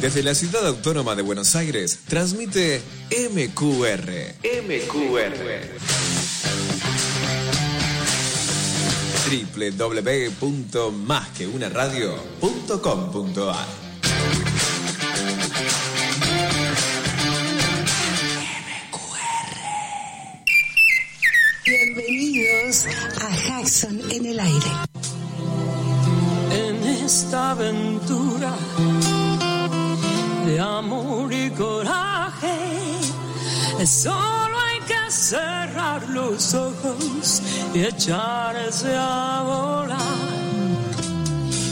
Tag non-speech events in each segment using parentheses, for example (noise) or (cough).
Desde la ciudad autónoma de Buenos Aires, transmite MQR. MQR. www.másqueunaradio.com.ar Bienvenidos a Jackson en el aire. En esta aventura amor y coraje, solo hay que cerrar los ojos y echarse a volar.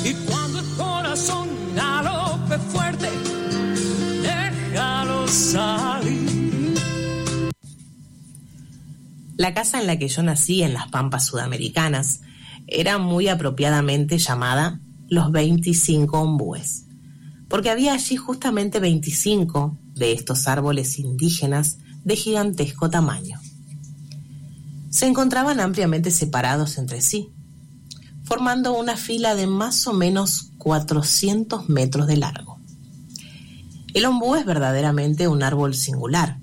Y cuando el corazón galope fuerte, déjalo salir. La casa en la que yo nací en las Pampas Sudamericanas era muy apropiadamente llamada Los 25 Ombúes, porque había allí justamente 25 de estos árboles indígenas de gigantesco tamaño. Se encontraban ampliamente separados entre sí, formando una fila de más o menos 400 metros de largo. El ombú es verdaderamente un árbol singular,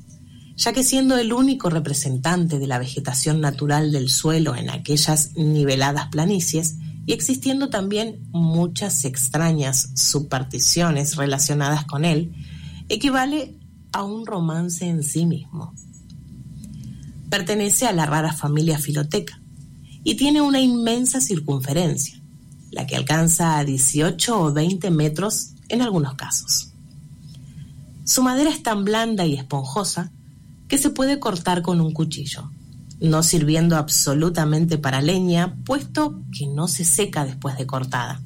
ya que siendo el único representante de la vegetación natural del suelo en aquellas niveladas planicies, y existiendo también muchas extrañas subparticiones relacionadas con él, equivale a un romance en sí mismo. Pertenece a la rara familia filoteca y tiene una inmensa circunferencia, la que alcanza a 18 o 20 metros en algunos casos. Su madera es tan blanda y esponjosa que se puede cortar con un cuchillo, no sirviendo absolutamente para leña, puesto que no se seca después de cortada,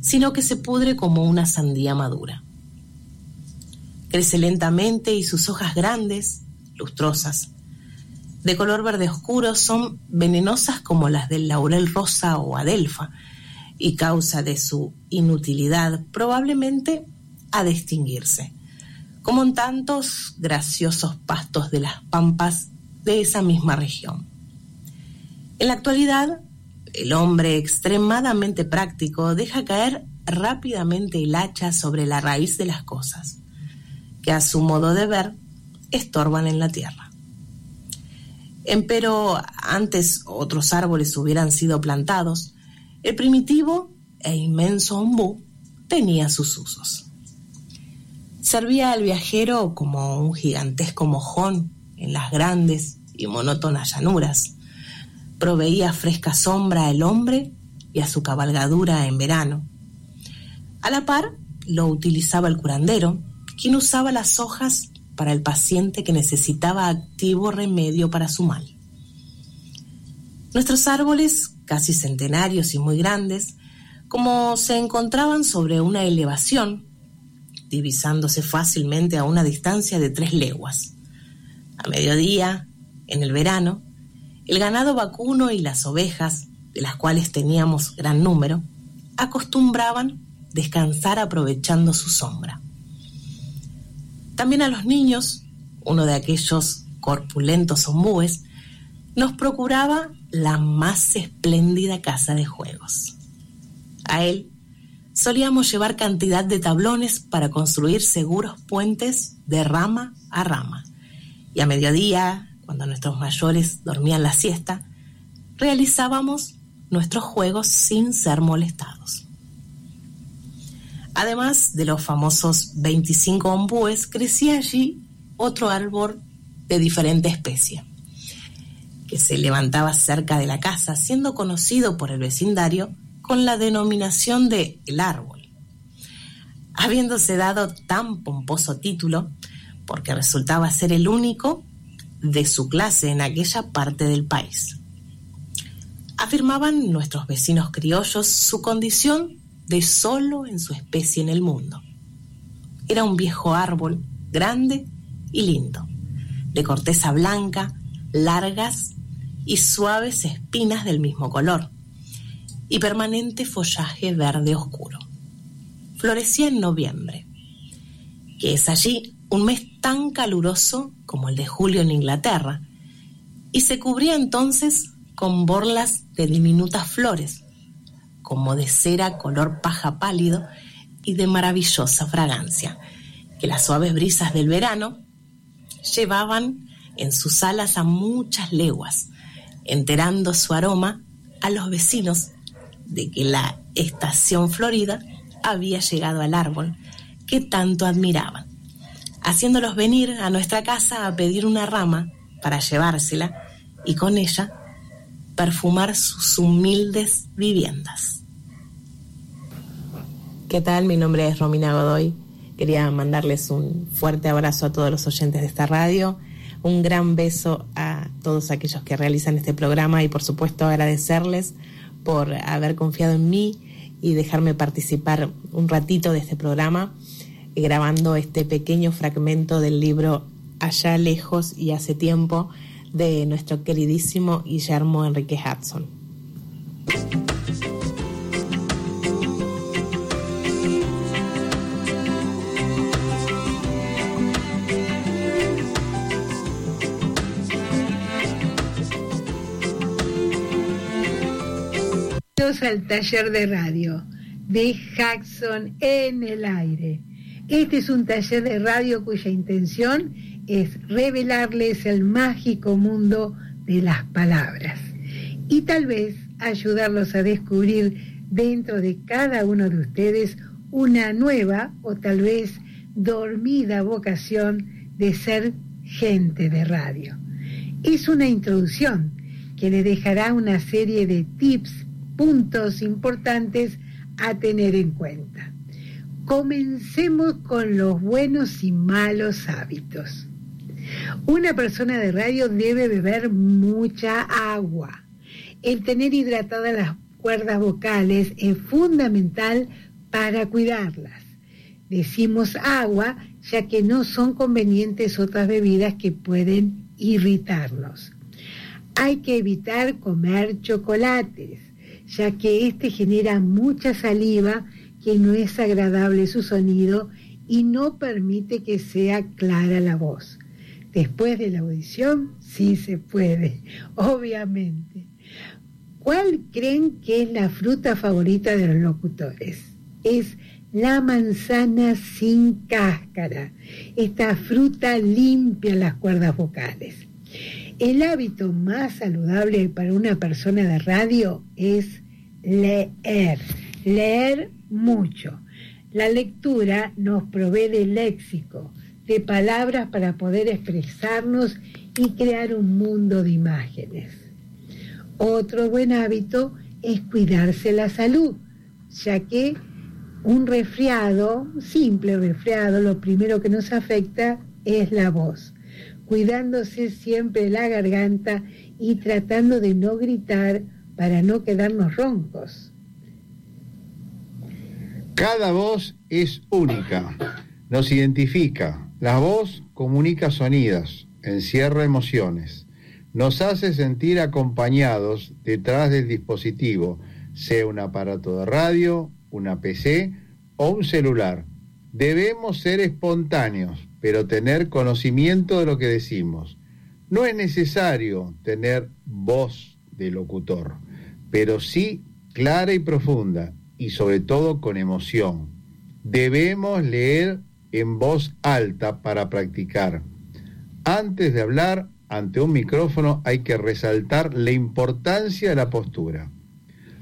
sino que se pudre como una sandía madura. Crece lentamente y sus hojas grandes, lustrosas, de color verde oscuro, son venenosas como las del laurel rosa o adelfa, y causa de su inutilidad probablemente a distinguirse como en tantos graciosos pastos de las pampas de esa misma región. En la actualidad, el hombre extremadamente práctico deja caer rápidamente el hacha sobre la raíz de las cosas, que a su modo de ver estorban en la tierra. Empero antes otros árboles hubieran sido plantados, el primitivo e inmenso ombú tenía sus usos. Servía al viajero como un gigantesco mojón en las grandes y monótonas llanuras. Proveía fresca sombra al hombre y a su cabalgadura en verano. A la par lo utilizaba el curandero, quien usaba las hojas para el paciente que necesitaba activo remedio para su mal. Nuestros árboles, casi centenarios y muy grandes, como se encontraban sobre una elevación, divisándose fácilmente a una distancia de tres leguas. A mediodía, en el verano, el ganado vacuno y las ovejas, de las cuales teníamos gran número, acostumbraban descansar aprovechando su sombra. También a los niños, uno de aquellos corpulentos ombúes, nos procuraba la más espléndida casa de juegos. A él solíamos llevar cantidad de tablones para construir seguros puentes de rama a rama. Y a mediodía, cuando nuestros mayores dormían la siesta, realizábamos nuestros juegos sin ser molestados. Además de los famosos 25 ombúes, crecía allí otro árbol de diferente especie, que se levantaba cerca de la casa, siendo conocido por el vecindario con la denominación de el árbol, habiéndose dado tan pomposo título porque resultaba ser el único de su clase en aquella parte del país. Afirmaban nuestros vecinos criollos su condición de solo en su especie en el mundo. Era un viejo árbol grande y lindo, de corteza blanca, largas y suaves espinas del mismo color y permanente follaje verde oscuro. Florecía en noviembre, que es allí un mes tan caluroso como el de julio en Inglaterra, y se cubría entonces con borlas de diminutas flores, como de cera color paja pálido, y de maravillosa fragancia, que las suaves brisas del verano llevaban en sus alas a muchas leguas, enterando su aroma a los vecinos de que la estación florida había llegado al árbol que tanto admiraban, haciéndolos venir a nuestra casa a pedir una rama para llevársela y con ella perfumar sus humildes viviendas. ¿Qué tal? Mi nombre es Romina Godoy. Quería mandarles un fuerte abrazo a todos los oyentes de esta radio, un gran beso a todos aquellos que realizan este programa y por supuesto agradecerles por haber confiado en mí y dejarme participar un ratito de este programa grabando este pequeño fragmento del libro Allá lejos y hace tiempo de nuestro queridísimo Guillermo Enrique Hudson. al taller de radio de Jackson en el aire. Este es un taller de radio cuya intención es revelarles el mágico mundo de las palabras y tal vez ayudarlos a descubrir dentro de cada uno de ustedes una nueva o tal vez dormida vocación de ser gente de radio. Es una introducción que le dejará una serie de tips, puntos importantes a tener en cuenta. Comencemos con los buenos y malos hábitos. Una persona de radio debe beber mucha agua. El tener hidratadas las cuerdas vocales es fundamental para cuidarlas. Decimos agua ya que no son convenientes otras bebidas que pueden irritarnos. Hay que evitar comer chocolates, ya que este genera mucha saliva que no es agradable su sonido y no permite que sea clara la voz. Después de la audición, sí se puede, (laughs) obviamente. ¿Cuál creen que es la fruta favorita de los locutores? Es la manzana sin cáscara. Esta fruta limpia las cuerdas vocales. El hábito más saludable para una persona de radio es leer, leer mucho. La lectura nos provee de léxico, de palabras para poder expresarnos y crear un mundo de imágenes. Otro buen hábito es cuidarse la salud, ya que un resfriado, simple resfriado, lo primero que nos afecta es la voz, cuidándose siempre la garganta y tratando de no gritar para no quedarnos roncos. Cada voz es única, nos identifica, la voz comunica sonidos, encierra emociones, nos hace sentir acompañados detrás del dispositivo, sea un aparato de radio, una PC o un celular. Debemos ser espontáneos, pero tener conocimiento de lo que decimos. No es necesario tener voz de locutor, pero sí clara y profunda y sobre todo con emoción. Debemos leer en voz alta para practicar. Antes de hablar ante un micrófono hay que resaltar la importancia de la postura.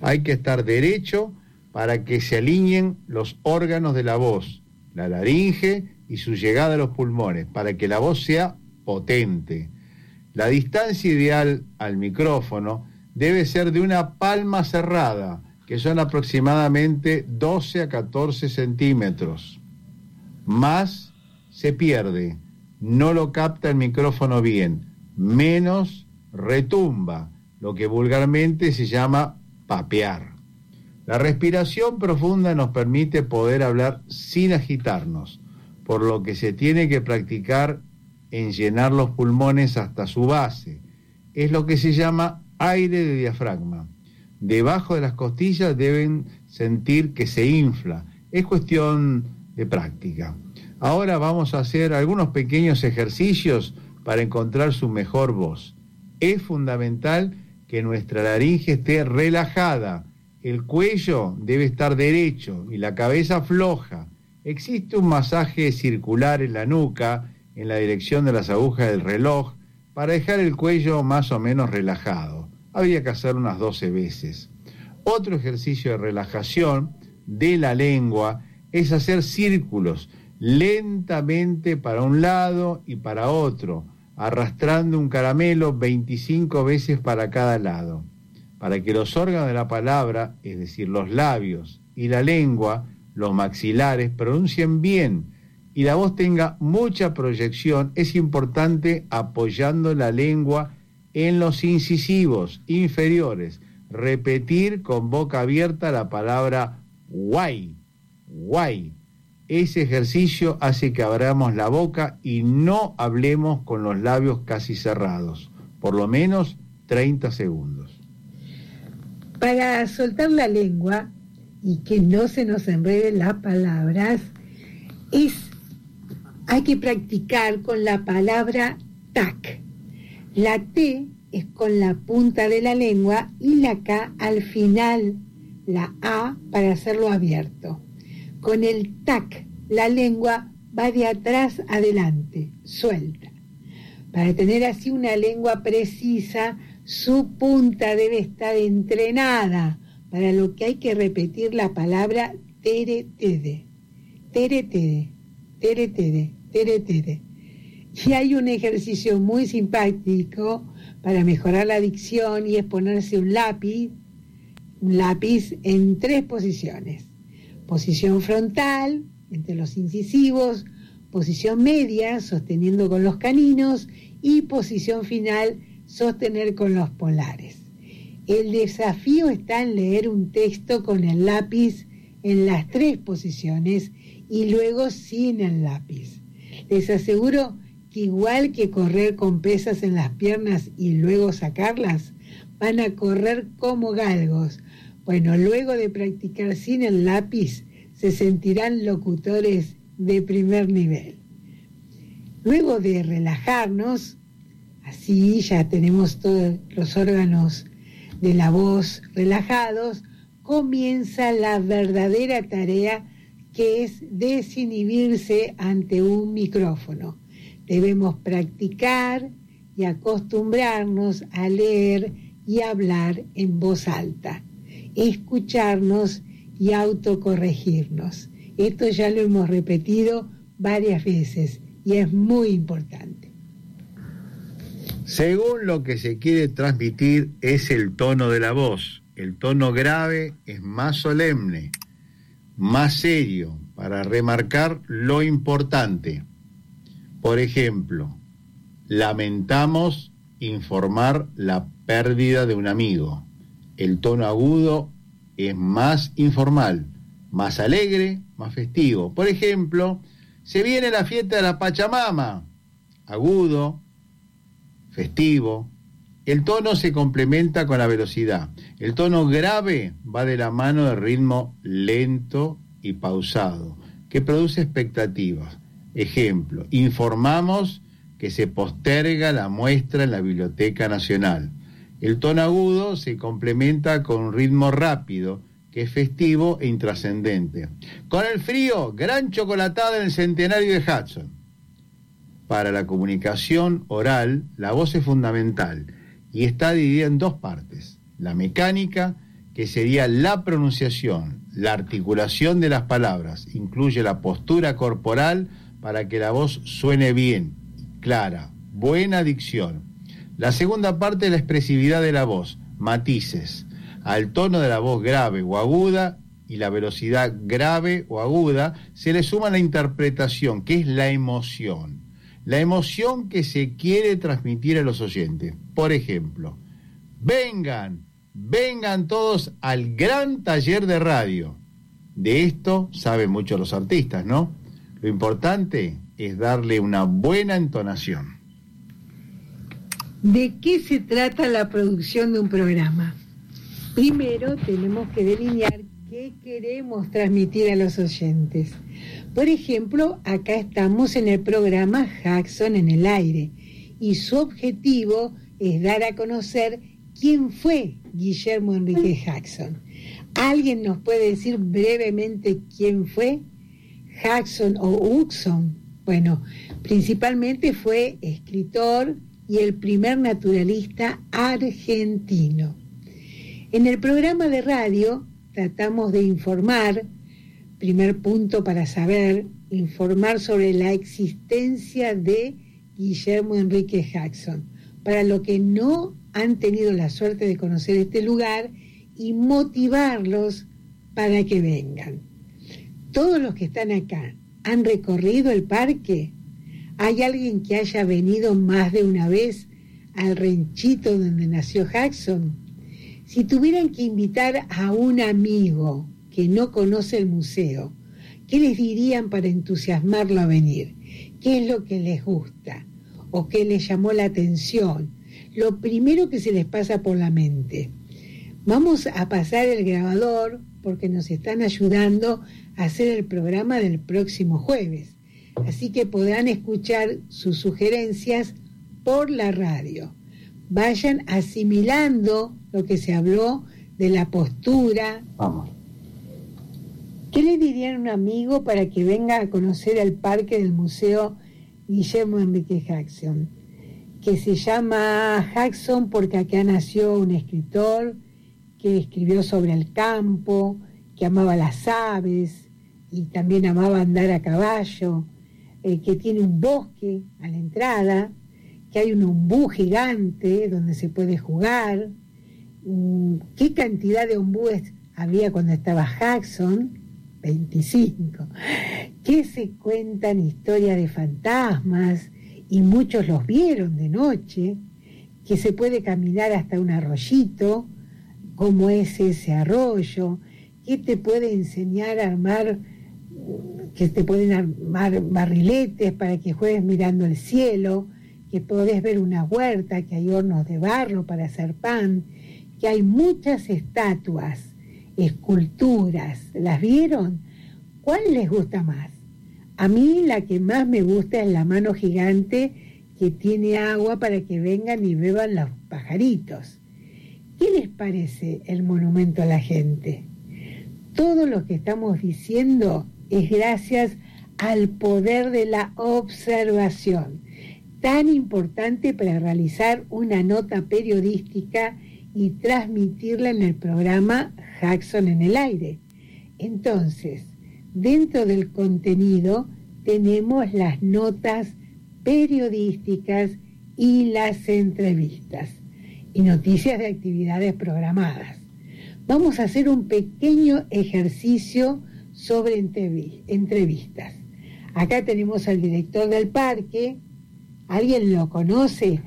Hay que estar derecho para que se alineen los órganos de la voz, la laringe y su llegada a los pulmones, para que la voz sea potente. La distancia ideal al micrófono debe ser de una palma cerrada, que son aproximadamente 12 a 14 centímetros más se pierde, no lo capta el micrófono bien, menos retumba, lo que vulgarmente se llama papear. La respiración profunda nos permite poder hablar sin agitarnos, por lo que se tiene que practicar en llenar los pulmones hasta su base. Es lo que se llama aire de diafragma. Debajo de las costillas deben sentir que se infla. Es cuestión de práctica. Ahora vamos a hacer algunos pequeños ejercicios para encontrar su mejor voz. Es fundamental que nuestra laringe esté relajada el cuello debe estar derecho y la cabeza floja. Existe un masaje circular en la nuca, en la dirección de las agujas del reloj, para dejar el cuello más o menos relajado. Habría que hacer unas 12 veces. Otro ejercicio de relajación de la lengua es hacer círculos lentamente para un lado y para otro, arrastrando un caramelo 25 veces para cada lado para que los órganos de la palabra, es decir, los labios y la lengua, los maxilares, pronuncien bien y la voz tenga mucha proyección, es importante apoyando la lengua en los incisivos inferiores. Repetir con boca abierta la palabra guay, guay. Ese ejercicio hace que abramos la boca y no hablemos con los labios casi cerrados, por lo menos 30 segundos. Para soltar la lengua y que no se nos enreden las palabras, es, hay que practicar con la palabra tac. La T es con la punta de la lengua y la K al final, la A para hacerlo abierto. Con el tac, la lengua va de atrás adelante, suelta. Para tener así una lengua precisa, su punta debe estar entrenada, para lo que hay que repetir la palabra tere-tede, tere-tede, tere-tede, tere-tede. Y hay un ejercicio muy simpático para mejorar la dicción y es ponerse un lápiz, un lápiz en tres posiciones. Posición frontal, entre los incisivos, posición media, sosteniendo con los caninos, y posición final, sostener con los polares. El desafío está en leer un texto con el lápiz en las tres posiciones y luego sin el lápiz. Les aseguro que igual que correr con pesas en las piernas y luego sacarlas, van a correr como galgos. Bueno, luego de practicar sin el lápiz, se sentirán locutores de primer nivel. Luego de relajarnos, Así ya tenemos todos los órganos de la voz relajados, comienza la verdadera tarea que es desinhibirse ante un micrófono. Debemos practicar y acostumbrarnos a leer y hablar en voz alta, escucharnos y autocorregirnos. Esto ya lo hemos repetido varias veces y es muy importante. Según lo que se quiere transmitir es el tono de la voz. El tono grave es más solemne, más serio, para remarcar lo importante. Por ejemplo, lamentamos informar la pérdida de un amigo. El tono agudo es más informal, más alegre, más festivo. Por ejemplo, se viene la fiesta de la Pachamama. Agudo, festivo. El tono se complementa con la velocidad. El tono grave va de la mano del ritmo lento y pausado, que produce expectativas. Ejemplo, informamos que se posterga la muestra en la Biblioteca Nacional. El tono agudo se complementa con un ritmo rápido, que es festivo e intrascendente. Con el frío, gran chocolatada en el centenario de Hudson para la comunicación oral, la voz es fundamental y está dividida en dos partes. La mecánica, que sería la pronunciación, la articulación de las palabras, incluye la postura corporal para que la voz suene bien, clara, buena dicción. La segunda parte es la expresividad de la voz, matices, al tono de la voz grave o aguda y la velocidad grave o aguda, se le suma la interpretación, que es la emoción la emoción que se quiere transmitir a los oyentes. Por ejemplo, vengan, vengan todos al gran taller de radio. De esto saben mucho los artistas, ¿no? Lo importante es darle una buena entonación. ¿De qué se trata la producción de un programa? Primero tenemos que delinear qué queremos transmitir a los oyentes. Por ejemplo, acá estamos en el programa Jackson en el aire y su objetivo es dar a conocer quién fue Guillermo Enrique Jackson. ¿Alguien nos puede decir brevemente quién fue? Jackson o Uxon. Bueno, principalmente fue escritor y el primer naturalista argentino. En el programa de radio tratamos de informar, primer punto para saber, informar sobre la existencia de Guillermo Enrique Jackson. Para los que no han tenido la suerte de conocer este lugar y motivarlos para que vengan. Todos los que están acá han recorrido el parque. ¿Hay alguien que haya venido más de una vez al ranchito donde nació Jackson? Si tuvieran que invitar a un amigo que no conoce el museo, ¿qué les dirían para entusiasmarlo a venir? ¿Qué es lo que les gusta? ¿O qué les llamó la atención? Lo primero que se les pasa por la mente. Vamos a pasar el grabador porque nos están ayudando hacer el programa del próximo jueves. Así que podrán escuchar sus sugerencias por la radio. Vayan asimilando lo que se habló de la postura. Vamos. ¿Qué le dirían a un amigo para que venga a conocer el parque del Museo Guillermo Enrique Jackson? Que se llama Jackson porque acá nació un escritor que escribió sobre el campo, que amaba las aves y también amaba andar a caballo, eh, que tiene un bosque a la entrada, que hay un ombú gigante donde se puede jugar, Mm, ¿Qué cantidad de ombúes había cuando estaba Jackson? 25. ¿Qué se cuentan historias de fantasmas y muchos los vieron de noche, que se puede caminar hasta un arroyito, cómo es ese arroyo, ¿Qué te puede enseñar a armar, que te pueden armar barriletes para que juegues mirando el cielo, que podés ver una huerta, que hay hornos de barro para hacer pan, que hay muchas estatuas, esculturas, ¿las vieron? ¿Cuál les gusta más? A mí la que más me gusta es la mano gigante que tiene agua para que vengan y beban los pajaritos. ¿Qué les parece el monumento a la gente? Todo lo que estamos diciendo es gracias al poder de la observación, tan importante para realizar una nota periodística y transmitirla en el programa Jackson en el aire. Entonces, dentro del contenido tenemos las notas periodísticas y las entrevistas y noticias de actividades programadas. Vamos a hacer un pequeño ejercicio sobre entrevistas. Acá tenemos al director del parque. ¿Alguien lo conoce?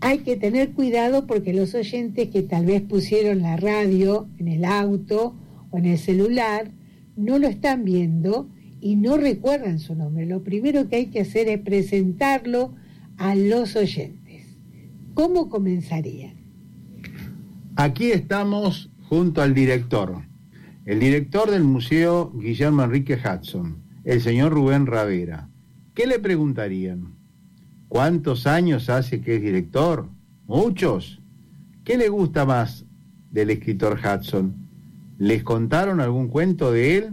hay que tener cuidado porque los oyentes que tal vez pusieron la radio en el auto o en el celular no lo están viendo y no recuerdan su nombre. Lo primero que hay que hacer es presentarlo a los oyentes. ¿Cómo comenzarían? Aquí estamos junto al director, el director del Museo Guillermo Enrique Hudson, el señor Rubén Ravera. ¿Qué le preguntarían? ¿Cuántos años hace que es director? Muchos. ¿Qué le gusta más del escritor Hudson? ¿Les contaron algún cuento de él?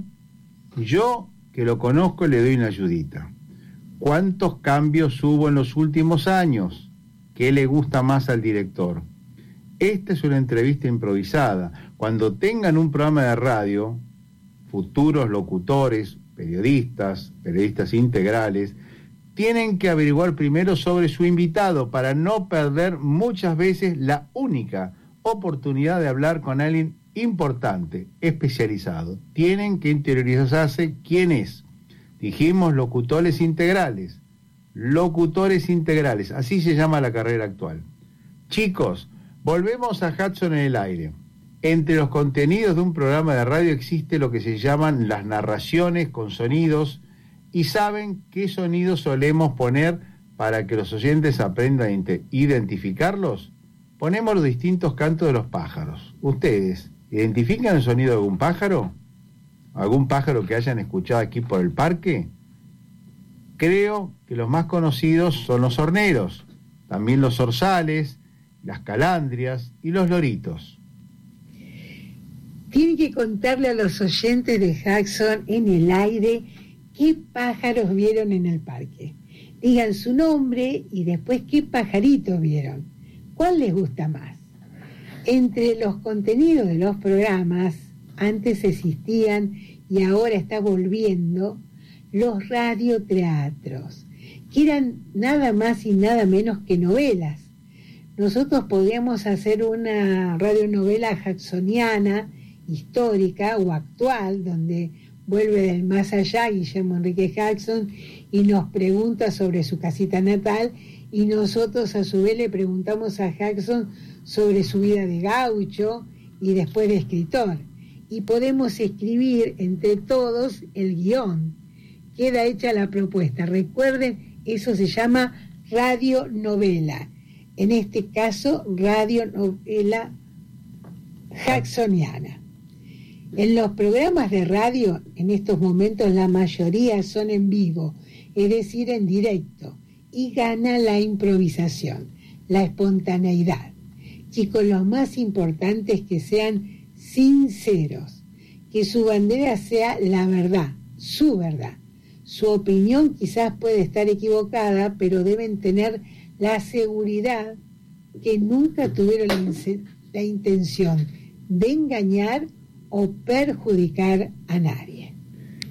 Yo, que lo conozco, le doy una ayudita. ¿Cuántos cambios hubo en los últimos años? ¿Qué le gusta más al director? Esta es una entrevista improvisada. Cuando tengan un programa de radio, futuros locutores, periodistas, periodistas integrales, tienen que averiguar primero sobre su invitado para no perder muchas veces la única oportunidad de hablar con alguien importante, especializado. Tienen que interiorizarse quién es. Dijimos locutores integrales. Locutores integrales, así se llama la carrera actual. Chicos, volvemos a Hudson en el aire. Entre los contenidos de un programa de radio existe lo que se llaman las narraciones con sonidos y saben qué sonidos solemos poner para que los oyentes aprendan a identificarlos. Ponemos los distintos cantos de los pájaros. ¿Ustedes identifican el sonido de algún pájaro? ¿Algún pájaro que hayan escuchado aquí por el parque? Creo que los más conocidos son los horneros, también los orzales, las calandrias y los loritos. Tiene que contarle a los oyentes de Jackson en el aire qué pájaros vieron en el parque. Digan su nombre y después qué pajaritos vieron. ¿Cuál les gusta más? Entre los contenidos de los programas, antes existían y ahora está volviendo, los radioteatros, que eran nada más y nada menos que novelas. Nosotros podíamos hacer una radionovela jacksoniana, histórica o actual, donde vuelve del más allá Guillermo Enrique Jackson y nos pregunta sobre su casita natal y nosotros a su vez le preguntamos a Jackson sobre su vida de gaucho y después de escritor. Y podemos escribir entre todos el guion. Queda hecha la propuesta. Recuerden, eso se llama radionovela. En este caso, radionovela jacksoniana. En los programas de radio, en estos momentos la mayoría son en vivo, es decir, en directo, y gana la improvisación, la espontaneidad. Chicos, lo más importante es que sean sinceros, que su bandera sea la verdad, su verdad. Su opinión quizás puede estar equivocada, pero deben tener la seguridad que nunca tuvieron la, la intención de engañar o perjudicar a nadie.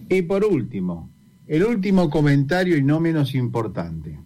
Y por último, el último comentario y no menos importante.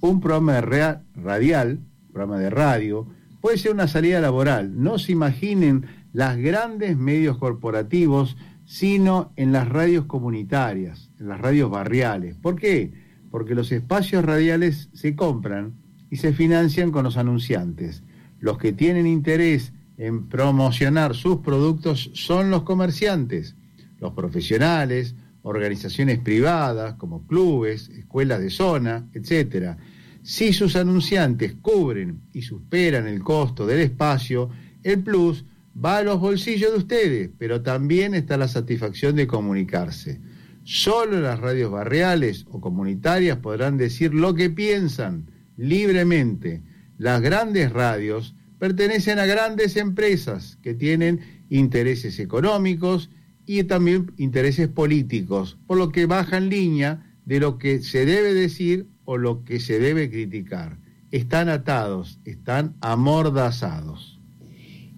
Un programa de radial, programa de radio, puede ser una salida laboral. No se imaginen las grandes medios corporativos, sino en las radios comunitarias, en las radios barriales. ¿Por qué? Porque los espacios radiales se compran y se financian con los anunciantes. Los que tienen interés en promocionar sus productos son los comerciantes, los profesionales, organizaciones privadas como clubes, escuelas de zona, etc. Si sus anunciantes cubren y superan el costo del espacio, el plus va a los bolsillos de ustedes, pero también está la satisfacción de comunicarse. Solo las radios barriales o comunitarias podrán decir lo que piensan libremente. Las grandes radios pertenecen a grandes empresas que tienen intereses económicos y también intereses políticos, por lo que bajan línea de lo que se debe decir o lo que se debe criticar. Están atados, están amordazados.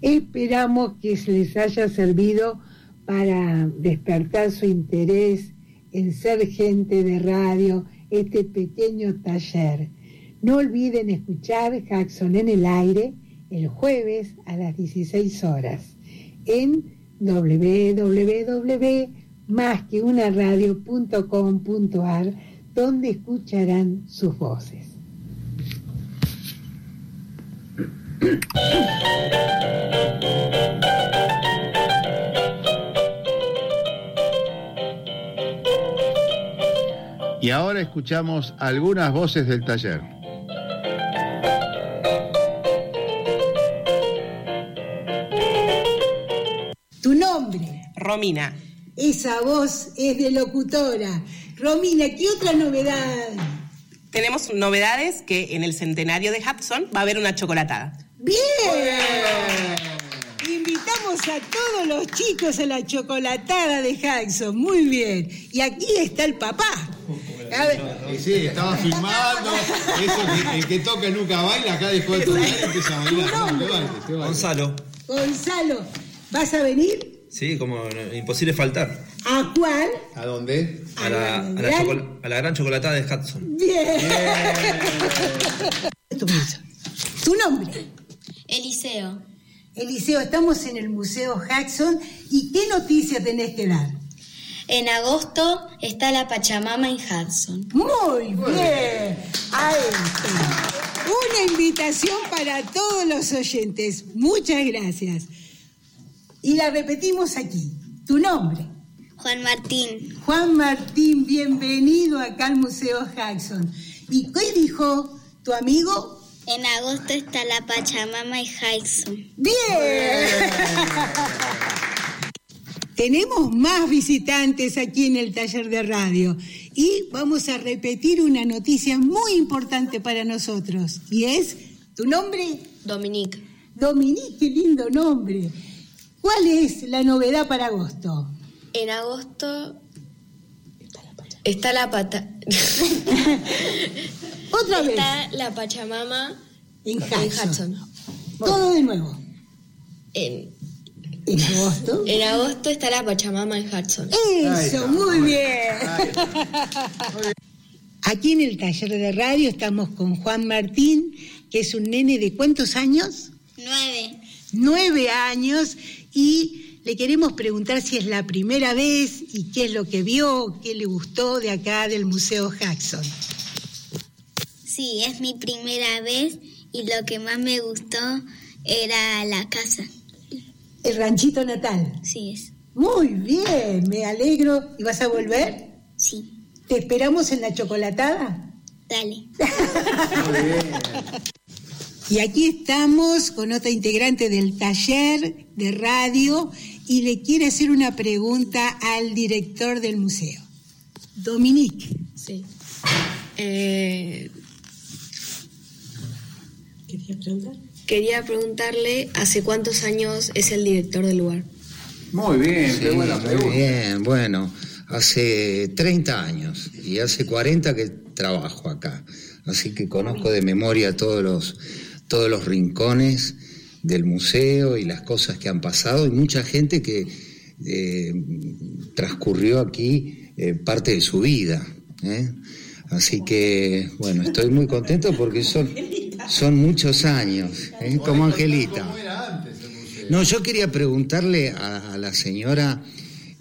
Esperamos que se les haya servido para despertar su interés en ser gente de radio, este pequeño taller. No olviden escuchar Jackson en el aire el jueves a las 16 horas en www.másqueunaradio.com.ar donde escucharán sus voces. Y ahora escuchamos algunas voces del taller. Romina. Esa voz es de locutora. Romina, ¿qué otra novedad? Tenemos novedades que en el centenario de Hudson va a haber una chocolatada. ¡Bien! Invitamos a todos los chicos a la chocolatada de Hudson. Muy bien. Y aquí está el papá. Sí, estaba filmando. Eso que el que toca nunca baila, acá después de tocar empieza a bailar. Gonzalo. Gonzalo, ¿vas a venir? Sí, como imposible faltar. ¿A cuál? ¿A dónde? A, la, a, la, a la, gran chocolatada de Hudson. Bien. ¿Tu nombre? Eliseo. Eliseo, estamos en el Museo Jackson y ¿qué noticia tenés que dar? En agosto está la Pachamama en Hudson. Muy bien. Ahí Una invitación para todos los oyentes. Muchas gracias. Y la repetimos aquí. Tu nombre. Juan Martín. Juan Martín, bienvenido acá al Museo Jackson. ¿Y qué dijo tu amigo? En agosto está la Pachamama y Jackson. ¡Bien! (laughs) Tenemos más visitantes aquí en el taller de radio y vamos a repetir una noticia muy importante para nosotros. Y es, ¿tu nombre? Dominique. Dominique, qué lindo nombre. ¿Cuál es la novedad para agosto? En agosto está la pata. (laughs) Otra vez. Está la Pachamama En. Hudson. Todo de nuevo. En, En agosto. en agosto está la Pachamama en Hudson. Eso, muy bien. (laughs) Aquí en el taller de radio estamos con Juan Martín, que es un nene de cuántos años? Nueve. Nueve años y le queremos preguntar si es la primera vez y qué es lo que vio, qué le gustó de acá del Museo Jackson. Sí, es mi primera vez y lo que más me gustó era la casa. El ranchito natal. Sí, es. Muy bien, me alegro. ¿Y vas a volver? Sí, ¿Te esperamos en la chocolatada? dale. (laughs) Y aquí estamos con otra integrante del taller de radio y le quiere hacer una pregunta al director del museo. Dominique. Sí. Eh, ¿Quería preguntar? quería preguntarle hace cuántos años es el director del lugar. Muy bien, qué buena muy pregunta. bien, bueno, hace 30 años y hace 40 que trabajo acá, así que conozco de memoria todos los, todos los rincones del museo y las cosas que han pasado y mucha gente que eh, transcurrió aquí eh, parte de su vida. ¿eh? Así que, bueno, estoy muy contento porque son, son muchos años, como Angelita. No, yo quería preguntarle a, la señora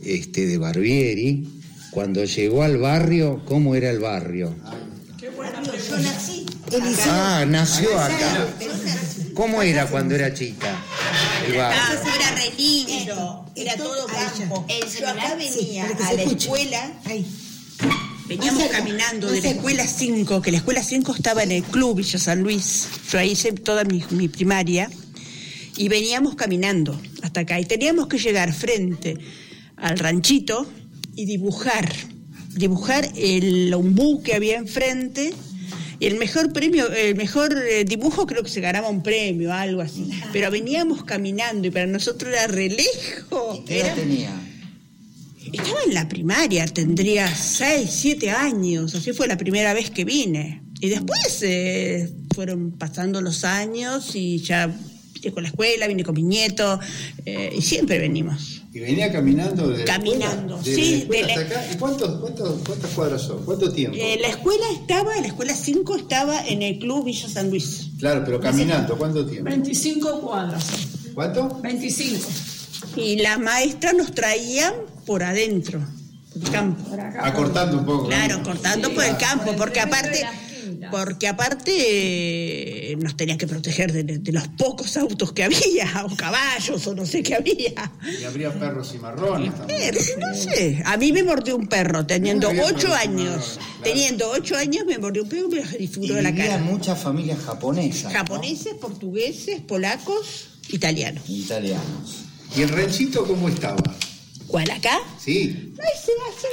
este, de Barbieri, cuando llegó al barrio, ¿cómo era el barrio? Ah, nació acá. ¿Cómo era cuando era chica el barrio? Era re lindo, era todo campo. Yo acá venía a la escuela, Ahí. veníamos caminando de la escuela 5, que la escuela 5 estaba en el club Villa San Luis. Yo ahí hice toda mi, mi primaria y veníamos caminando hasta acá. Y teníamos que llegar frente al ranchito y dibujar, dibujar el ombú que había enfrente. Y el mejor premio, el mejor eh, dibujo creo que se ganaba un premio, algo así. Pero veníamos caminando y para nosotros era re lejos. ¿Qué edad Era- tenía? estaba en la primaria, tendría 6, 7 años, así fue la primera vez que vine. Y después eh, fueron pasando los años y ya vine con la escuela, vine con mi nieto eh, y siempre venimos. Y venía caminando de la Caminando, escuela, sí, la escuela de la- hasta acá. ¿Y cuántos, cuántos, cuántas cuadras son? ¿Cuánto tiempo? Eh, la escuela estaba, la escuela 5 estaba en el club Villa San Luis. Claro, pero caminando, ¿cuánto tiempo? 25 cuadras. ¿Cuánto? 25. Y la maestra nos traía por adentro, por el campo. Acortando un poco. Claro, ¿no? cortando por el campo, porque aparte, porque aparte eh, nos tenía que proteger de, de los pocos autos que había, (laughs) o caballos, o no sé qué había. Y habría perros y marrones también. Perro, no sé. A mí me mordió un perro teniendo Había ocho años. claro. Teniendo ocho años me mordió un perro y me disfrutó de la cara. muchas familias japonesas. ¿no? Japoneses, portugueses, polacos, italianos. Italianos. ¿Y el ranchito cómo estaba? ¿Cuál acá? Sí.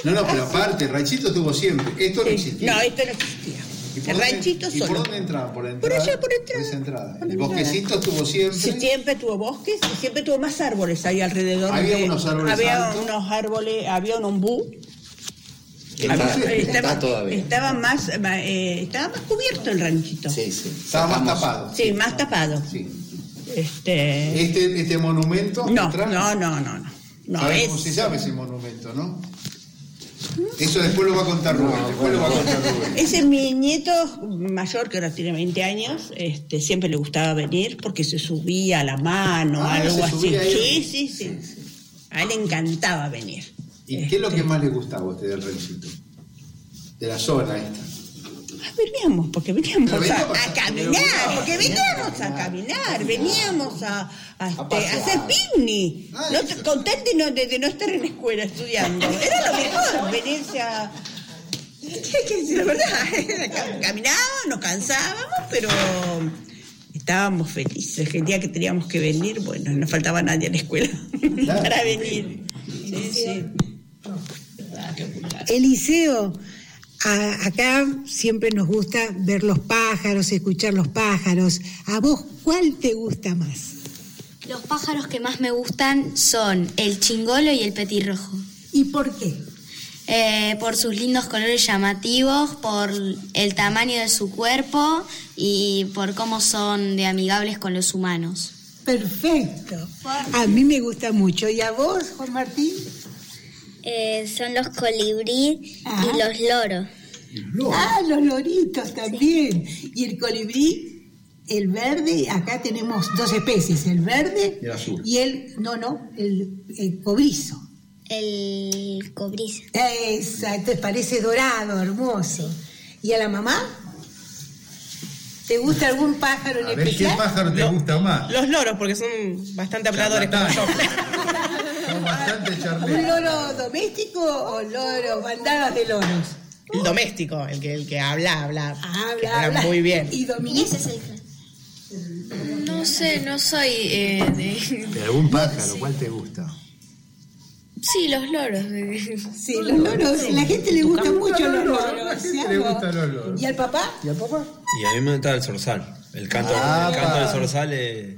No, no, pero aparte, el ranchito estuvo siempre. Esto no existía. No, esto no existía. ¿Y por El dónde- ranchito ¿Y por solo. dónde entraban? ¿Por la Por entrada? allá, por entrada. esa entrada. Por El entrada. bosquecito estuvo siempre. Sí, siempre tuvo bosques y siempre tuvo más árboles ahí alrededor. Había de- unos árboles Había altos. unos árboles, había un ombú. Está, Había- está todavía. estaba más, eh, estaba más cubierto el ranchito. Sí, sí. Estaba más tapado. Sí, más tapado. Sí. Este, Este, este monumento. no, no, no, no, no. No, ¿Sabes es- cómo se llama ese monumento, no? Eso después lo va a contar Rubén. después lo va a contar Rubén. Ese es mi nieto mayor, que ahora tiene 20 años, este, siempre le gustaba venir porque se subía a la mano, Ah, algo se así. Sí, sí, sí, A él le encantaba venir. ¿Y qué es lo que más le gustaba a usted del ranchito? De la zona esta. Ah, Veníamos, porque veníamos a, veníamos a a- caminar, porque veníamos a caminar, veníamos a, a, este, a hacer picnic. Ah, No, de no, de, de no estar en la escuela estudiando. Era lo mejor, venirse a... Hay que decir la verdad, Cam- caminábamos, nos cansábamos, pero estábamos felices. El día que teníamos que venir, bueno, no faltaba nadie en la escuela (laughs) para venir. Sí, sí. Eliseo, a- acá siempre nos gusta ver los pájaros, escuchar los pájaros. ¿A vos cuál te gusta más? Los pájaros que más me gustan son el chingolo y el petirrojo. ¿Y por qué? Eh, por sus lindos colores llamativos, por el tamaño de su cuerpo y por cómo son de amigables con los humanos. Perfecto. A mí me gusta mucho. ¿Y a vos, Juan Martín? Eh, son los colibrí Ajá. y los loros. Ah, los loritos también. Y el colibrí, el verde, acá tenemos dos especies, el verde Y el azul. y el, no, no, el, el cobrizo. El cobrizo. Exacto, parece dorado, hermoso. ¿Y a la mamá? ¿Te gusta algún pájaro en A ver qué pájaro te gusta más. Los loros, porque son bastante habladores como yo. (laughs) ¿Un loro doméstico o loro, bandadas de loros? El doméstico, el que, el que habla, habla, que Habla, habla muy bien. ¿Y Dominique? No sé, no soy eh, de... ¿De algún pájaro? ¿Cuál te gusta? Sí, los loros. Sí, los loros. A la gente le gusta mucho los loros. Le gustan los loros. ¿Y al papá? ¿Y al papá? Y a mí me gusta el zorzal. El canto, Ah, el canto del zorzal es, es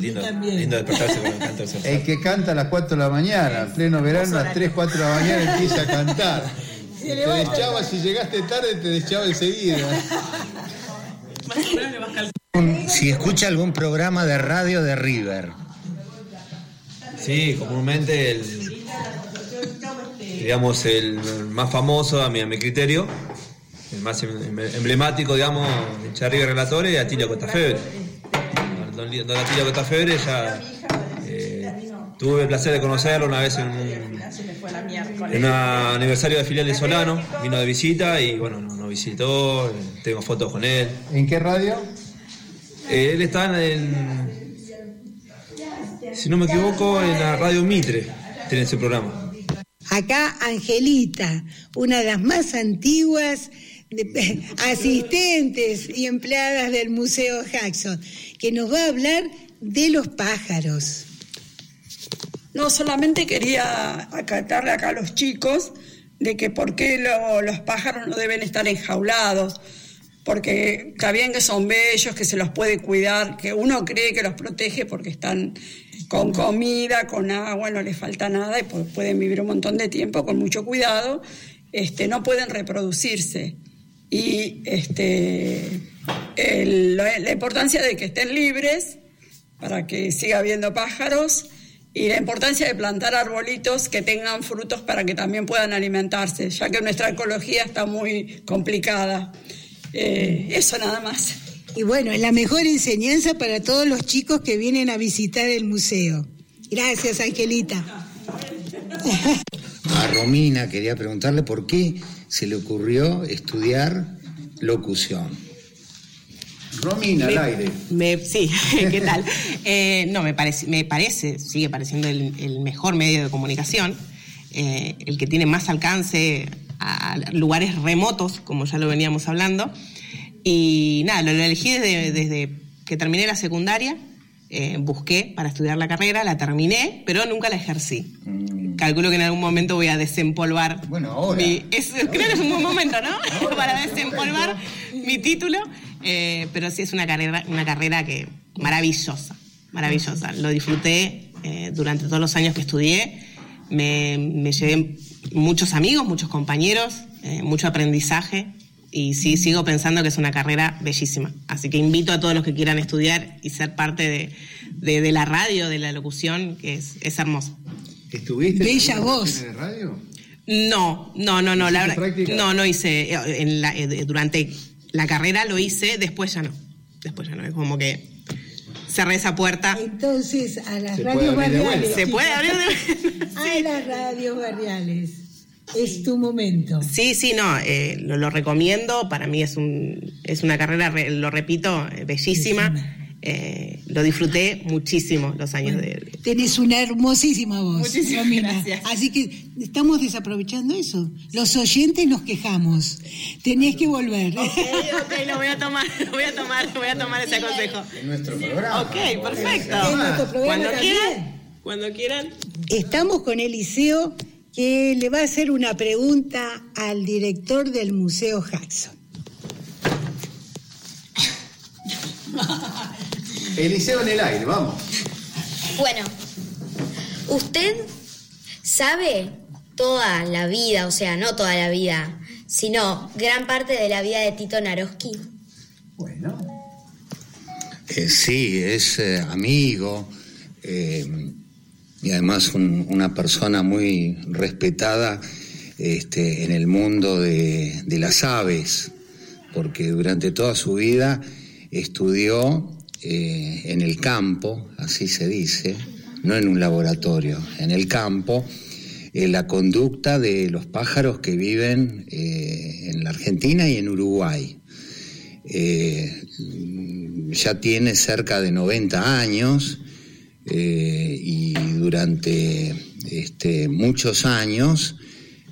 lindo. lindo despertarse con el canto del zorzal. El que canta a las 4 de la mañana, en pleno verano, a las 3, 4 de la mañana empieza a cantar. (laughs) Te deschaba, si llegaste tarde, te deschaba enseguida. Si escucha algún programa de radio de River. Sí, comúnmente el, digamos, el más famoso a mi, a mi criterio, el más em- emblemático, digamos, de Charri Relatore es Atilio Cotafebre. Don, don Atilio Cotafebre ya eh, tuve el placer de conocerlo una vez en un, en un aniversario de filial de Solano, vino de visita y bueno, nos, nos visitó, eh, tengo fotos con él. ¿En qué radio? Eh, él está en, si no me equivoco, en la radio Mitre, tiene ese programa. Acá Angelita, una de las más antiguas asistentes y empleadas del Museo Jackson, que nos va a hablar de los pájaros. No, solamente quería acatarle acá a los chicos de que por qué lo- los pájaros no deben estar enjaulados, porque está bien que son bellos, que se los puede cuidar, que uno cree que los protege porque están con comida, con agua, no les falta nada y pu- pueden vivir un montón de tiempo con mucho cuidado, este, no pueden reproducirse. Y este, el- la la importancia de que estén libres para que siga habiendo pájaros y la importancia de plantar arbolitos que tengan frutos para que también puedan alimentarse, ya que nuestra ecología está muy complicada. Eh, eso nada más. Y bueno, es la mejor enseñanza para todos los chicos que vienen a visitar el museo. Gracias, Angelita. A Romina quería preguntarle por qué se le ocurrió estudiar locución. Romina, al aire. Me- sí, (laughs) ¿qué tal? Eh, no, me parece, me parece, sigue pareciendo el, el mejor medio de comunicación, eh, el que tiene más alcance a lugares remotos, como ya lo veníamos hablando. Y nada, lo, lo elegí desde, desde que terminé la secundaria, eh, busqué para estudiar la carrera, la terminé, pero nunca la ejercí. Calculo que en algún momento voy a desempolvar. Bueno, ahora. mi- es- creo que es un buen momento, ¿no? (laughs) para desempolvar mi título. Eh, pero sí es una carrera, una carrera que maravillosa, maravillosa. Lo disfruté eh, durante todos los años que estudié. Me, me llevé muchos amigos, muchos compañeros, eh, mucho aprendizaje. Y sí, sigo pensando que es una carrera bellísima. Así que invito a todos los que quieran estudiar y ser parte de, de- de la radio, de la locución, que es, es hermoso. ¿Estuviste en Bella voz. radio? No, no, no, no. La ¿Hiciste verdad, práctica? no, no hice. eh, en la- eh, durante la carrera lo hice, después ya no. Después ya no. Es como que cerré esa puerta. Entonces, a las radios barriales. Se puede abrir de A las radios barriales. Es tu momento. Sí, sí, no, eh, lo, lo recomiendo. Para mí es, un, es una carrera, re- lo repito, eh, bellísima. Eh, lo disfruté muchísimo los años de. Tenés una hermosísima voz. Muchísimas Romina. gracias. Así que estamos desaprovechando eso. Los oyentes nos quejamos. Tenés que volver. Ok, ok, lo voy a tomar, lo voy a tomar, voy a tomar ese consejo. En nuestro programa. Ok, perfecto. En nuestro programa Cuando también. quieran, cuando quieran. Estamos con Eliseo que le va a hacer una pregunta al director del Museo Jackson. (laughs) Eliseo en el aire, vamos. Bueno, usted sabe toda la vida, o sea, no toda la vida, sino gran parte de la vida de Tito Naroski. Eh, sí, es eh, amigo eh, y además un- una persona muy respetada este, en el mundo de, las aves, porque durante toda su vida estudió eh, en el campo, así se dice, no en un laboratorio, en el campo, eh, la conducta de los pájaros que viven eh, en la Argentina y en Uruguay. Ya tiene cerca de 90 años eh, y durante este, muchos años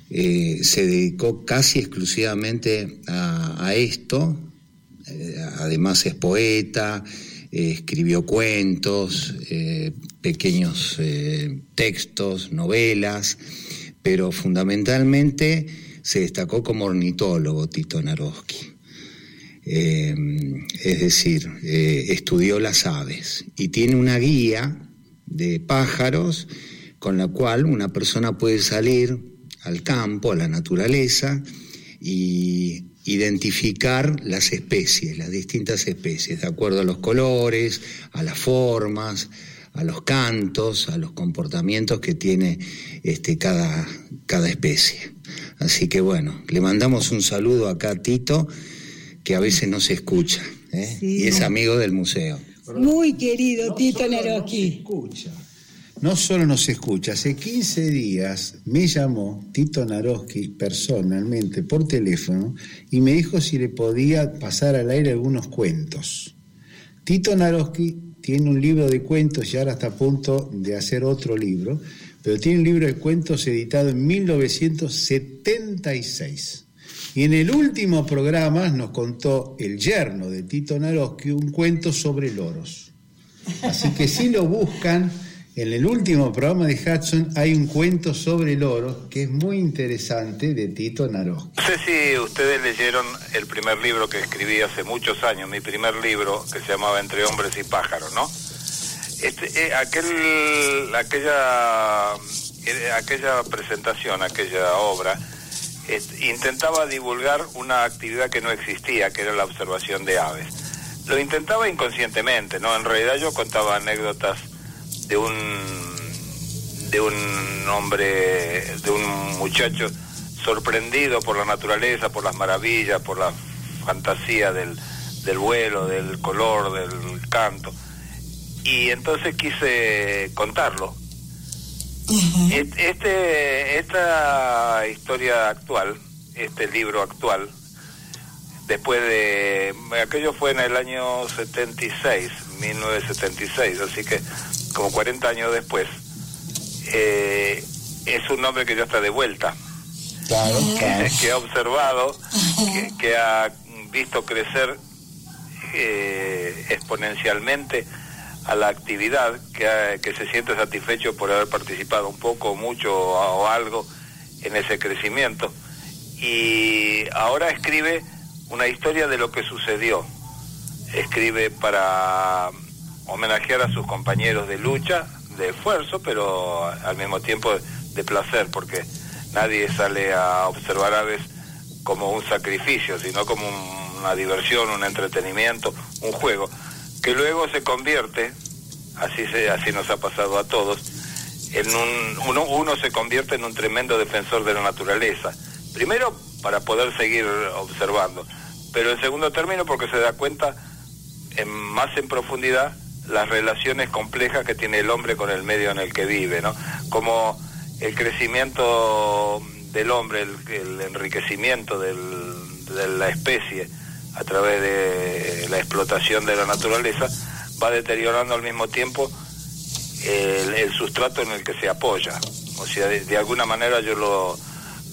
eh, se dedicó casi exclusivamente a, esto. Eh, además es poeta, escribió cuentos, pequeños textos, novelas, pero fundamentalmente se destacó como ornitólogo Tito Naroski. Es decir, estudió las aves y tiene una guía de pájaros con la cual una persona puede salir al campo, a la naturaleza y identificar las especies, las distintas especies, de acuerdo a los colores, a las formas, a los cantos, a los comportamientos que tiene este, cada, cada especie. Así que bueno, le mandamos un saludo acá a Tito, que a veces no se escucha, ¿eh? Sí. y es amigo del museo. Muy querido Tito Naroski. No solo nos escucha, hace 15 días me llamó Tito Naroski personalmente por teléfono y me dijo si le podía pasar al aire algunos cuentos. Tito Naroski tiene un libro de cuentos y ahora está a punto de hacer otro libro, pero tiene un libro de cuentos editado en 1976. Y en el último programa nos contó el yerno de Tito Naroski un cuento sobre loros. Así que si lo buscan, en el último programa de Hudson hay un cuento sobre loros que es muy interesante de Tito Naroski. No sé si ustedes leyeron el primer libro que escribí hace muchos años, mi primer libro que se llamaba Entre hombres y pájaros, ¿no? Este, eh, aquel, aquella, eh, aquella presentación, aquella obra, intentaba divulgar una actividad que no existía, que era la observación de aves. Lo intentaba inconscientemente, ¿no? En realidad yo contaba anécdotas de un de un hombre, de un muchacho sorprendido por la naturaleza, por las maravillas, por la fantasía del, del vuelo, del color, del canto. Y entonces quise contarlo. Este, esta historia actual, este libro actual, después de... Aquello fue en el año 76, 1976, así que como 40 años después, eh, es un hombre que ya está de vuelta. que, que ha observado, que, que ha visto crecer eh, exponencialmente a la actividad, que, ha- que se siente satisfecho por haber participado un poco, mucho o algo en ese crecimiento. Y ahora escribe una historia de lo que sucedió. Escribe para homenajear a sus compañeros de lucha, de esfuerzo, pero al mismo tiempo de placer, porque nadie sale a observar aves como un sacrificio, sino como un- una diversión, un entretenimiento, un juego, que luego se convierte, así, se, así nos ha pasado a todos, en un, uno, uno se convierte en un tremendo defensor de la naturaleza. Primero, para poder seguir observando, pero en segundo término porque se da cuenta en, más en profundidad las relaciones complejas que tiene el hombre con el medio en el que vive, ¿no? Como el crecimiento del hombre, el, enriquecimiento del- de la especie a través de la explotación de la naturaleza va deteriorando al mismo tiempo el, el sustrato en el que se apoya. O sea, de, de alguna manera yo lo,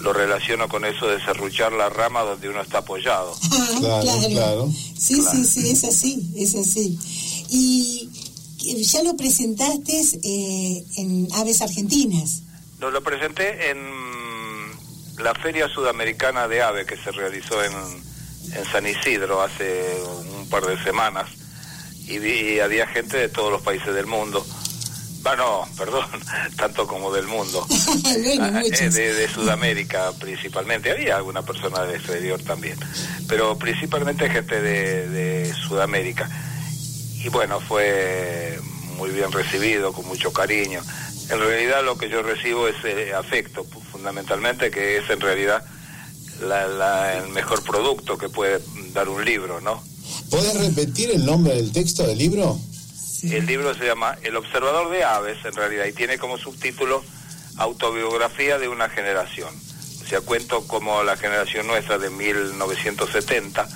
lo relaciono con eso de serruchar la rama donde uno está apoyado. (laughs) Claro, Sí, sí, sí, es así, es así. Y eh, ya lo presentaste eh, en Aves Argentinas. Lo, lo presenté en la Feria Sudamericana de Ave que se realizó en, en San Isidro hace un par de semanas y, vi- había gente de todos los países del mundo Ah, no, (laughs) perdón, tanto como del mundo. (laughs) Ah, eh, de, de, Sudamérica principalmente. Había alguna persona del exterior también, pero principalmente gente de, de Sudamérica. Y bueno, fue muy bien recibido, con mucho cariño. En realidad lo que yo recibo es eh, afecto, fundamentalmente, que es en realidad el mejor producto que puede dar un libro, ¿no? ¿Puedes repetir el nombre del texto del libro? El libro se llama El observador de aves, en realidad, y tiene como subtítulo Autobiografía de una generación. O sea, cuento como la generación nuestra de 1970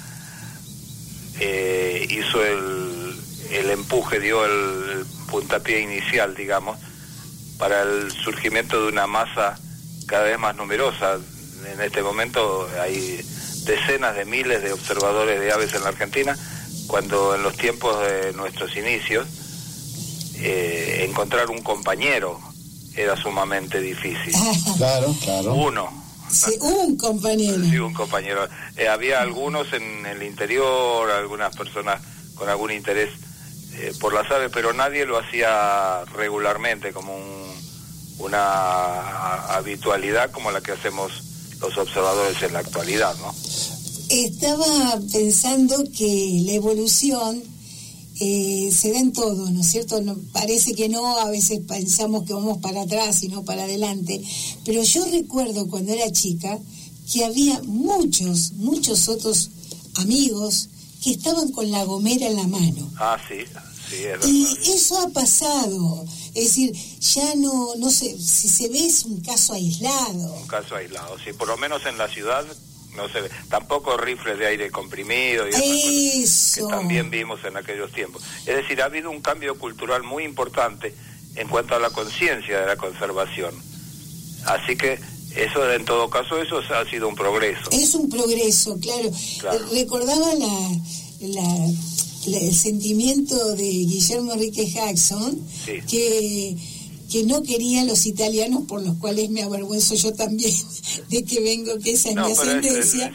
eh, hizo el, el empuje, dio el puntapié inicial, digamos, para el surgimiento de una masa cada vez más numerosa. En este momento hay decenas de miles de observadores de aves en la Argentina, cuando en los tiempos de nuestros inicios eh, encontrar un compañero era sumamente difícil. (laughs) Claro, claro. Uno. Sí, un compañero. Sí, un compañero. Eh, había algunos en el interior, algunas personas con algún interés eh, por las aves, pero nadie lo hacía regularmente como una habitualidad como la que hacemos los observadores en la actualidad, ¿no? Estaba pensando que la evolución eh, se da en todo, ¿no es cierto? No, parece que no, a veces pensamos que vamos para atrás y no para adelante, pero yo recuerdo cuando era chica que había muchos, muchos otros amigos que estaban con la gomera en la mano. Ah, sí, sí, es Y eso ha pasado. Es decir, ya no, no sé, si se ve es un caso aislado. Un caso aislado, sí, por lo menos en la ciudad no se ve. Tampoco rifles de aire comprimido y eso. que también vimos en aquellos tiempos. Es decir, ha habido un cambio cultural muy importante en cuanto a la conciencia de la conservación. Así que eso, en todo caso, eso ha sido un progreso. Es un progreso, claro. Recordaba la, el sentimiento de Guillermo Enrique Jackson, que que no querían los italianos, por los cuales me avergüenzo yo también (laughs) de que vengo, que esa es mi ascendencia,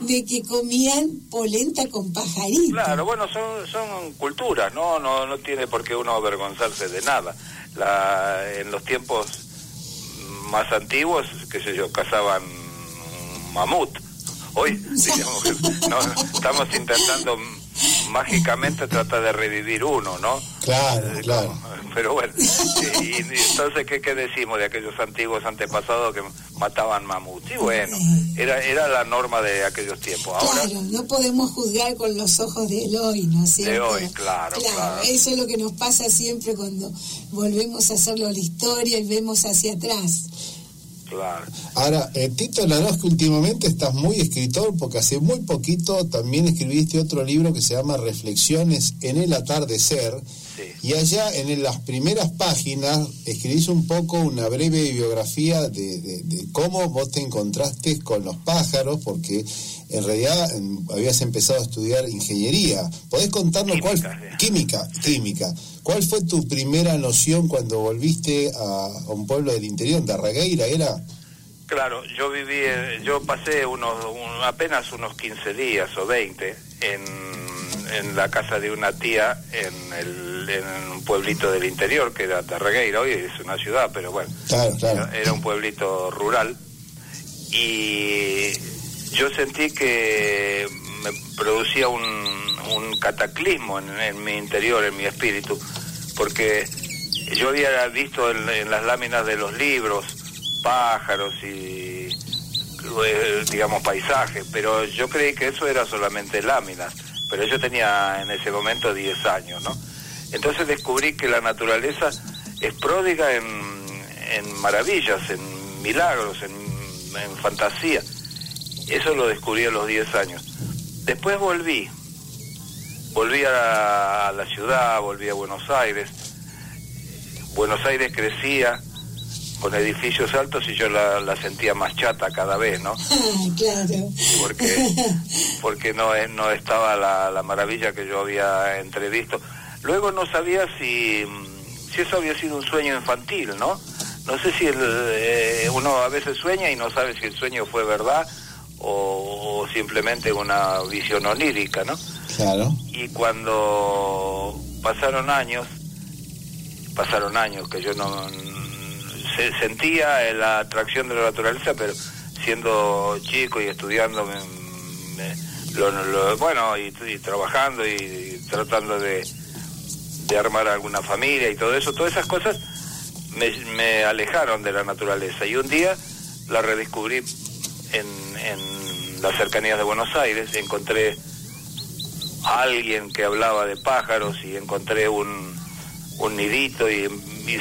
de que comían polenta con pajarito. Claro, bueno, son, son culturas, ¿no? ¿no? No tiene por qué uno avergonzarse de nada. La, en los tiempos más antiguos, qué sé yo, cazaban mamut. Hoy, (laughs) digamos no, estamos intentando mágicamente tratar de revivir uno, ¿no? Claro, eh, claro pero bueno. y, entonces, ¿qué, ¿qué, decimos de aquellos antiguos antepasados que mataban mamuts? Y bueno, era, era la norma de aquellos tiempos. Ahora, claro, no podemos juzgar con los ojos de hoy, ¿no es De hoy, claro, claro, Eso es lo que nos pasa siempre cuando volvemos a hacerlo la historia y vemos hacia atrás. Claro. Ahora, eh, Tito que últimamente estás muy escritor porque hace muy poquito también escribiste otro libro que se llama Reflexiones en el atardecer. Y allá en las primeras páginas escribís un poco una breve biografía de, cómo vos te encontraste con los pájaros, porque en realidad em, habías empezado a estudiar ingeniería. ¿Podés contarnos cuál... Química, química. ¿Cuál fue tu primera noción cuando volviste a, un pueblo del interior, de Arragueira, era? Claro, yo viví, eh, yo pasé unos, apenas unos 15 días o 20 en, en la casa de una tía en, el, en un pueblito del interior, que era Tarragueira, hoy es una ciudad, pero bueno, Era, un pueblito rural. Y yo sentí que me producía un, un cataclismo en, mi interior, en mi espíritu, porque yo había visto en las láminas de los libros pájaros y eh, digamos paisajes, pero yo creí que eso era solamente láminas, pero yo tenía en ese momento 10 años, ¿no? Entonces descubrí que la naturaleza es pródiga en, en maravillas, en milagros, en, en, fantasía. Eso lo descubrí a los 10 años. Después volví, volví a la ciudad, volví a Buenos Aires. Buenos Aires crecía, con edificios altos y yo la, sentía más chata cada vez, ¿no? (laughs) claro. Porque, (laughs) porque no, no estaba la, maravilla que yo había entrevisto. Luego no sabía si, si eso había sido un sueño infantil, ¿no? No sé si el, eh, uno a veces sueña y no sabe si el sueño fue verdad o, o simplemente una visión onírica, ¿no? Y cuando pasaron años, pasaron años que yo no se, sentía la atracción de la naturaleza, pero siendo chico y estudiando, bueno, y, trabajando y, tratando de, de, armar alguna familia y todo eso, todas esas cosas me, me, alejaron de la naturaleza. Y un día la redescubrí en, en las cercanías de Buenos Aires, encontré a alguien que hablaba de pájaros y encontré un, un nidito y,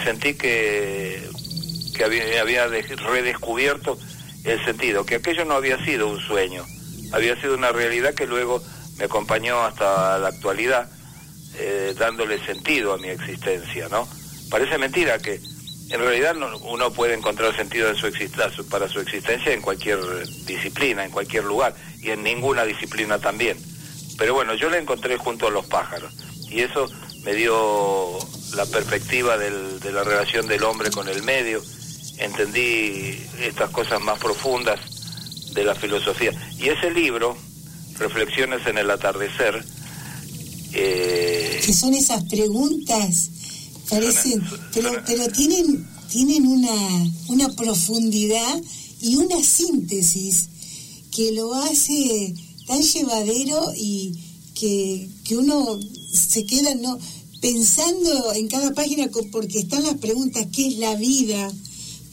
sentí que, que había, había redescubierto el sentido, que aquello no había sido un sueño, había sido una realidad que luego me acompañó hasta la actualidad, eh, dándole sentido a mi existencia, ¿no? Parece mentira que en realidad uno puede encontrar sentido en su para su existencia en cualquier disciplina, en cualquier lugar, y en ninguna disciplina también. Pero bueno, yo la encontré junto a los pájaros, y eso me dio la perspectiva de la relación del hombre con el medio, entendí estas cosas más profundas de la filosofía. Y ese libro, Reflexiones en el atardecer, eh, que son esas preguntas, parecen, pero, pero tienen, tienen una, una profundidad y una síntesis que lo hace tan llevadero y que, que uno se queda no pensando en cada página porque están las preguntas, ¿qué es la vida?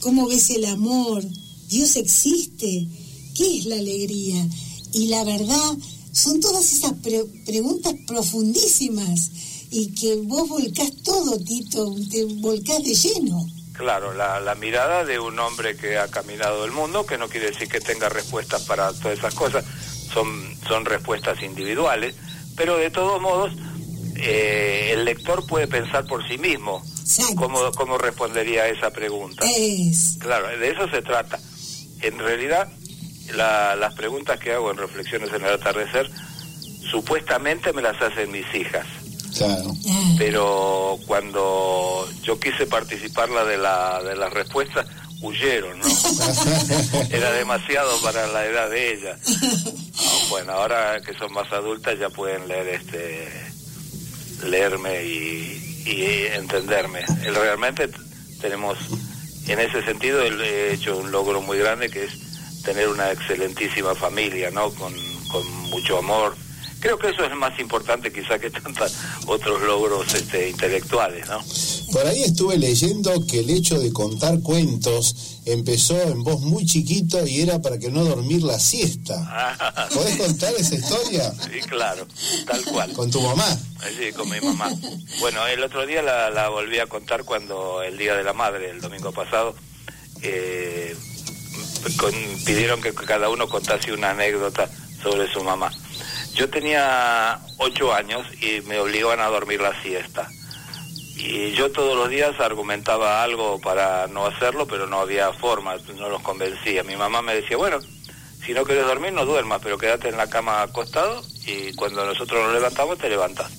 ¿Cómo ves el amor? ¿Dios existe? ¿Qué es la alegría? Y la verdad, son todas esas preguntas profundísimas y que vos volcás todo, Tito, te volcás de lleno. Claro, la, la, mirada de un hombre que ha caminado el mundo, que no quiere decir que tenga respuestas para todas esas cosas, son, son respuestas individuales, pero de todos modos eh, el lector puede pensar por sí mismo cómo, cómo respondería a esa pregunta. Claro, de eso se trata. En realidad, las preguntas que hago en Reflexiones en el Atardecer, supuestamente me las hacen mis hijas. Pero cuando yo quise participarla de la, de las respuestas, huyeron, ¿no? (laughs) Era demasiado para la edad de ella. (laughs) bueno, ahora que son más adultas ya pueden leer este leerme y, y entenderme. Realmente tenemos, en ese sentido, he hecho un logro muy grande que es tener una excelentísima familia, ¿no? Con, con mucho amor, creo que eso es más importante quizá que tantos (laughs) otros logros este, intelectuales, ¿no? Por ahí estuve leyendo que el hecho de contar cuentos empezó en voz muy chiquito y era para que no dormir la siesta. ¿Podés contar esa historia? (laughs) Sí, claro, tal cual. ¿Con tu mamá? Sí, con mi mamá. Bueno, el otro día la, volví a contar cuando el Día de la Madre, el domingo pasado, eh, pidieron que cada uno contase una anécdota sobre su mamá. Yo tenía ocho años y me obligaban a dormir la siesta. Y yo todos los días argumentaba algo para no hacerlo, pero no había forma, no los convencía. Mi mamá me decía, bueno, si no quieres dormir no duermas, pero quédate en la cama acostado y cuando nosotros nos levantamos te levantas.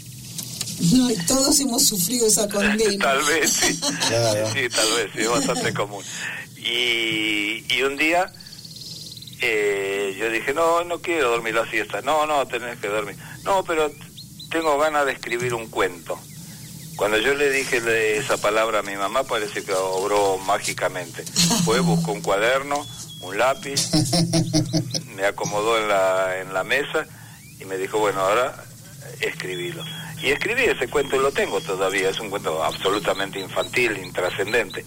No, todos hemos sufrido esa (laughs) condena. tal vez, sí. sí, tal vez, sí, es bastante común. Y, y un día eh, yo dije, no, no quiero dormir la siesta. No, no, tenés que dormir. No, pero tengo ganas de escribir un cuento. Cuando yo le dije esa palabra a mi mamá, parece que obró mágicamente. Fue, buscó un cuaderno, un lápiz, me acomodó en la, en la mesa y me dijo, bueno, ahora escribilo. Y escribí ese cuento y lo tengo todavía, es un cuento absolutamente infantil, intrascendente,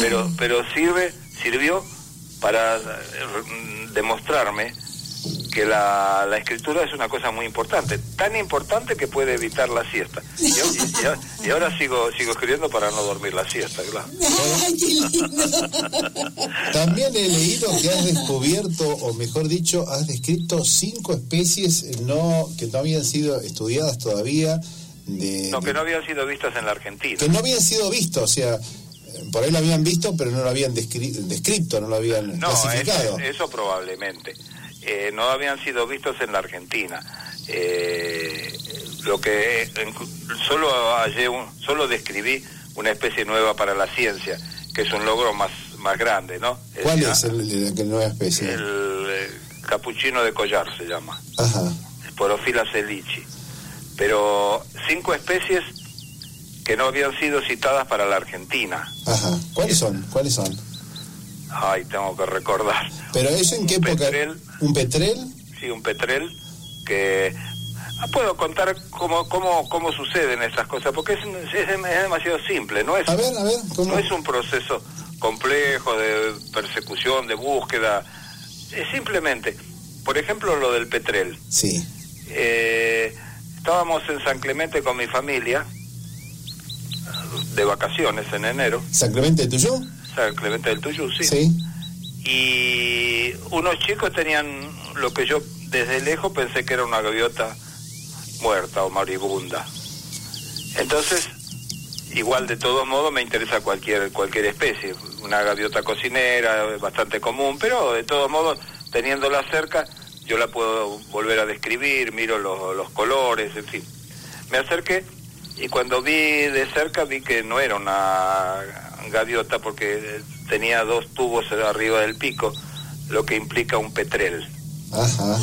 pero, pero sirve, sirvió para demostrarme que la, la, escritura es una cosa muy importante, tan importante que puede evitar la siesta. Y, ahora sigo sigo escribiendo para no dormir la siesta, claro. (laughs) También he leído que has descubierto, o mejor dicho, has descrito cinco especies no que no habían sido estudiadas todavía. De, no, que no habían sido vistas en la Argentina. Que no habían sido vistas, o sea, por ahí lo habían visto, pero no lo habían descrito, no lo habían no, clasificado. Eso, probablemente. Eh, no habían sido vistos en la Argentina. Eh, lo que solo solo describí una especie nueva para la ciencia, que es un logro más más grande, ¿no? ¿Cuál es, el, la nueva especie? El, eh, capuchino de collar se llama. Ajá. Sporofila celici. Pero cinco especies que no habían sido citadas para la Argentina. Ajá. ¿Cuáles son? ¿Cuáles son? Ay, tengo que recordar. ¿Pero eso en qué Un época? Petrel. ¿Un Petrel? Sí, un Petrel que... Ah, Puedo contar cómo, cómo, cómo suceden esas cosas, porque es, es, es demasiado simple, no es, A ver, a ver, ¿cómo? no es un proceso complejo de persecución, de búsqueda, es simplemente, por ejemplo, lo del Petrel. Sí. Eh, estábamos en San Clemente con mi familia, de vacaciones en enero, ¿San Clemente de Tuyú? San Clemente del Tuyú, sí. Sí. Y unos chicos tenían lo que yo desde lejos pensé que era una gaviota muerta o moribunda. Entonces, igual de todos modos me interesa cualquier cualquier especie, una gaviota cocinera, es bastante común, pero de todos modos, teniéndola cerca, yo la puedo volver a describir, miro los, los colores, en fin. Me acerqué y cuando vi de cerca vi que no era una gaviota porque tenía dos tubos arriba del pico, lo que implica un petrel. Ajá.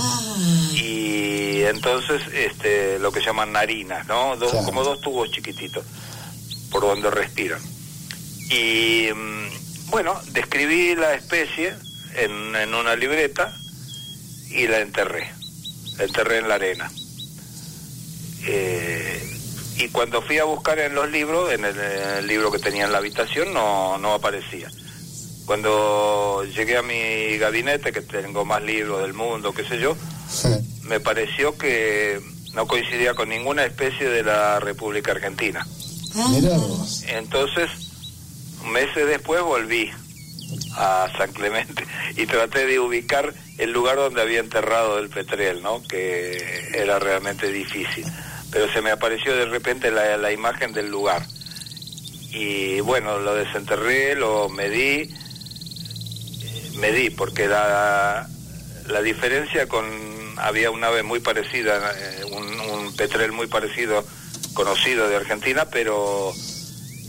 Y entonces este lo que llaman narinas, ¿no? Dos- Claro. Como dos tubos chiquititos por donde respiran. Y mm, bueno, describí la especie en, en una libreta y la enterré. La enterré en la arena. Eh, y cuando fui a buscar en los libros, en el, en el libro que tenía en la habitación, no, no aparecía. Cuando llegué a mi gabinete, que tengo más libros del mundo, qué sé yo, me pareció que no coincidía con ninguna especie de la República Argentina. Vos. Entonces, meses después volví a San Clemente y traté de ubicar el lugar donde había enterrado el Petrel, ¿no? Que era realmente difícil. Pero se me apareció de repente la, la imagen del lugar. Y bueno, lo desenterré, lo medí, eh, medí, porque la, la diferencia con... Había un ave muy parecida, eh, un, un Petrel muy parecido, conocido de Argentina, pero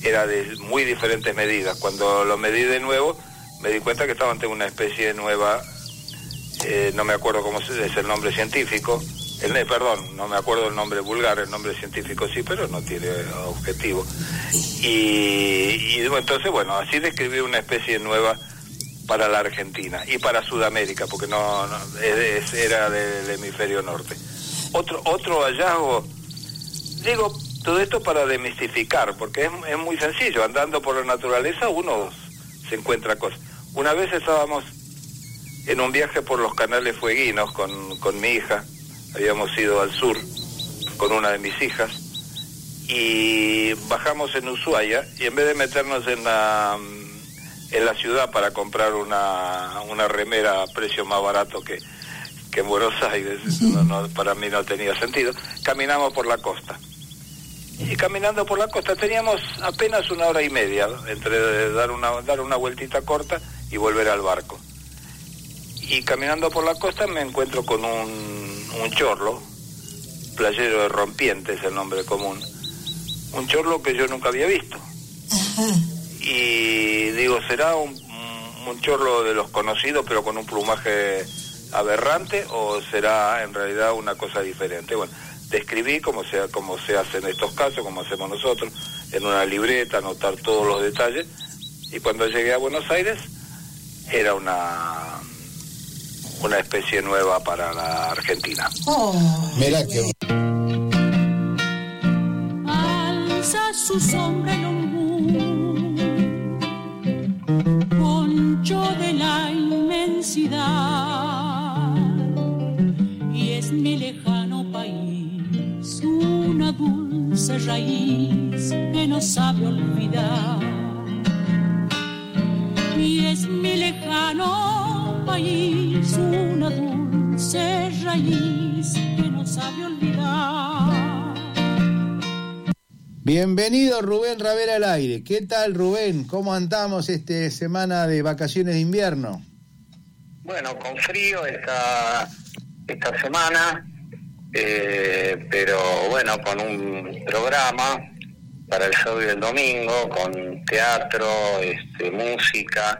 era de muy diferentes medidas. Cuando lo medí de nuevo, me di cuenta que estaba ante una especie nueva, eh, no me acuerdo cómo es el nombre científico, el, perdón, no me acuerdo el nombre vulgar, el nombre científico sí, pero no tiene objetivo. Y, y entonces, bueno, así describí una especie nueva para la Argentina y para Sudamérica, porque no, no, era del hemisferio norte. Otro, otro hallazgo Digo, todo esto para demistificar, porque es, es muy sencillo, andando por la naturaleza uno se encuentra cosas. Una vez estábamos en un viaje por los canales fueguinos con, con mi hija, habíamos ido al sur con una de mis hijas, y bajamos en Ushuaia, y en vez de meternos en la, en la ciudad para comprar una, una remera a precio más barato que, que en Buenos Aires, no- no, para mí no tenía sentido, caminamos por la costa. Y caminando por la costa teníamos apenas una hora y media entre dar una, dar una vueltita corta y volver al barco. Y caminando por la costa me encuentro con un, un chorlo, playero de rompientes el nombre común, un chorlo que yo nunca había visto. Y digo, ¿será un, un chorlo de los conocidos pero con un plumaje aberrante o será en realidad una cosa diferente? Bueno, describí como se, como se hace en estos casos, como hacemos nosotros, en una libreta, anotar todos los detalles. Y cuando llegué a Buenos Aires, era una, una especie nueva para la Argentina. Mirá que alza su sombra el ombú, poncho de la inmensidad, y es mi lejano país una dulce raíz que no sabe olvidar. Y es mi lejano país una dulce raíz que no sabe olvidar. Bienvenido Rubén Ravera al aire. ¿Qué tal Rubén? ¿Cómo andamos esta semana de vacaciones de invierno? Bueno, con frío esta, esta semana, eh, pero bueno, con un programa para el sábado y el domingo, con teatro, este, música,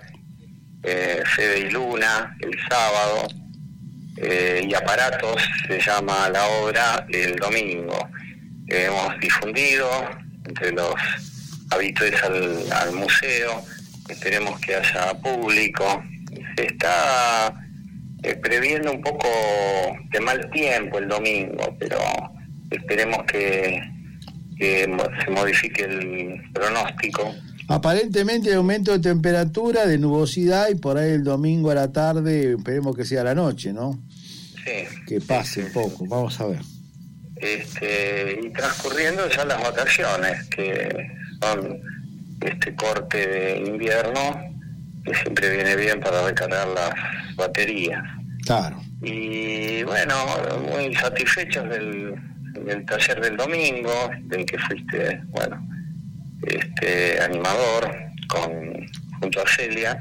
eh, Fede y Luna el sábado, eh, y aparatos, se llama la obra el domingo. hemos difundido entre los habituales al, museo. Esperemos que haya público. Se está eh, previendo un poco de mal tiempo el domingo, pero esperemos que, que se modifique el pronóstico. Aparentemente hay aumento de temperatura, de nubosidad y por ahí el domingo a la tarde, esperemos que sea la noche, ¿no? Sí. Que pase un poco, vamos a ver. este, y transcurriendo ya las vacaciones, que son este corte de invierno, que siempre viene bien para recargar las baterías. Claro. Y bueno, muy satisfechos del, del taller del domingo, del que fuiste, bueno, este animador con junto a Celia.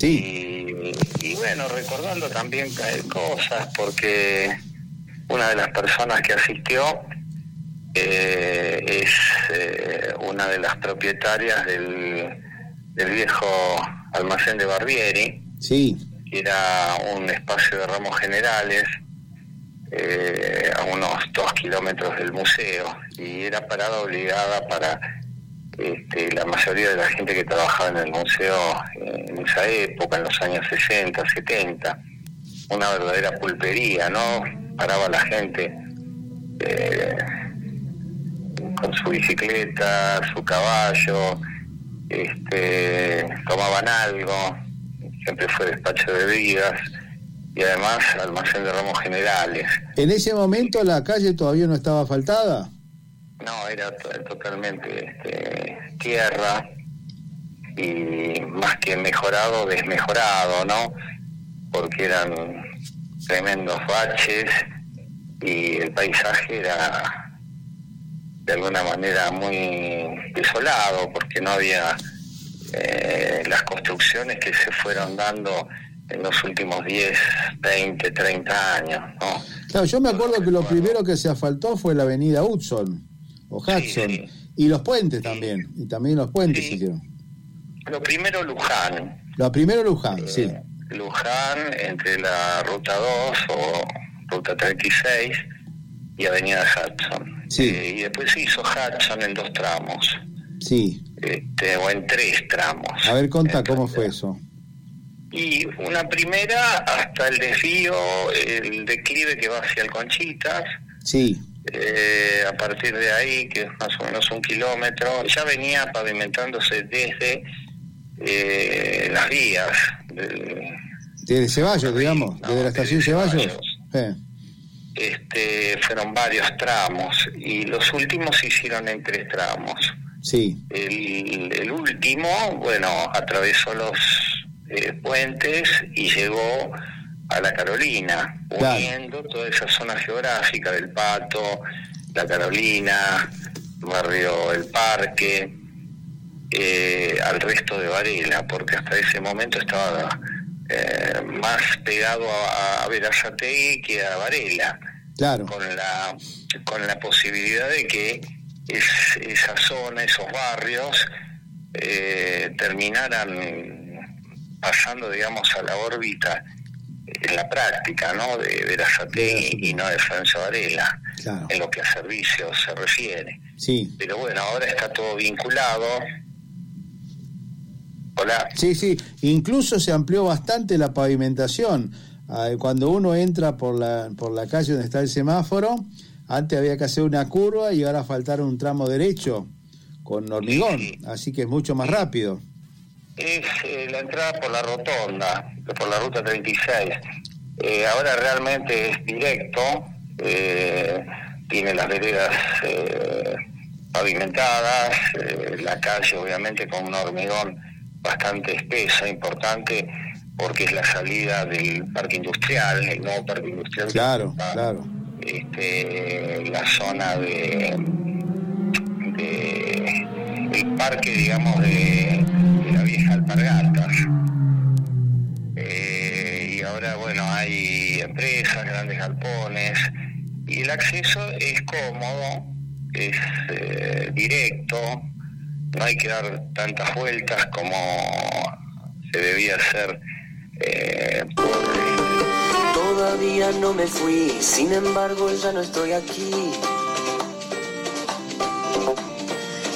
Y, y bueno, recordando también cosas, porque una de las personas que asistió eh, es eh, una de las propietarias del, del viejo almacén de Barbieri, Sí, que era un espacio de ramos generales eh, a unos dos kilómetros del museo y era parada obligada para este, la mayoría de la gente que trabajaba en el museo en esa época, en los años 60, 70, una verdadera pulpería, ¿no? Paraba la gente eh, con su bicicleta, su caballo, este, tomaban algo, siempre fue despacho de bebidas y además almacén de ramos generales. en ese momento la calle todavía no estaba asfaltada. No, era to- totalmente este, tierra y más que mejorado, desmejorado, ¿no? Porque eran tremendos baches y el paisaje era de alguna manera muy desolado porque no había eh, las construcciones que se fueron dando en los últimos 10, 20, 30 años, ¿no? Claro, yo me acuerdo que lo primero que se asfaltó fue la avenida Hudson o Hudson y los puentes también, y también los puentes se hicieron. Lo primero Luján, Lo primero Luján, sí. Luján entre la ruta 2 o ruta 36 y avenida Hudson. Eh, y después se hizo Hudson en dos tramos, Sí. este, o en tres tramos. A ver, contá cómo fue eso. Y una primera hasta el desvío, el declive que va hacia el Conchitas, Sí, eh, a partir de ahí, que es más o menos un kilómetro, ya venía pavimentándose desde eh, las vías. del- desde Ceballos, digamos, desde la estación Ceballos. Eh, este, fueron varios tramos y los últimos se hicieron en tres tramos. sí, El, el último, bueno, atravesó los eh, puentes y llegó a la Carolina, uniendo toda esa zona geográfica del Pato, la Carolina, barrio El Parque, eh, al resto de Varela, porque hasta ese momento estaba eh, más pegado a, a Verazategui que a Varela claro. con la con la posibilidad de que es- esa zona, esos barrios eh, terminaran pasando, digamos, a la órbita en la práctica, ¿no? De Verazategui y no de Francio Varela, Claro. en lo que a servicios se refiere. Sí. Pero bueno, ahora está todo vinculado. Hola. Sí, sí, incluso se amplió bastante la pavimentación. Ah, Cuando uno entra por la, por la calle donde está el semáforo, antes había que hacer una curva y ahora faltaron un tramo derecho con hormigón, así que es mucho más rápido. Es eh, la entrada por la rotonda, por la ruta 36. Eh, ahora realmente es directo, eh, tiene las veredas eh, pavimentadas, la calle obviamente con un hormigón bastante espeso, importante, porque es la salida del parque industrial, el nuevo parque industrial. Claro, ocupa, claro. este, la zona de, de el parque, digamos, de, la vieja Alpargatas. Eh, y ahora, bueno, hay empresas, grandes galpones, y el acceso es cómodo, es eh, directo, no hay que dar tantas vueltas como se debía hacer eh, Todavía no me fui, sin embargo ya no estoy aquí.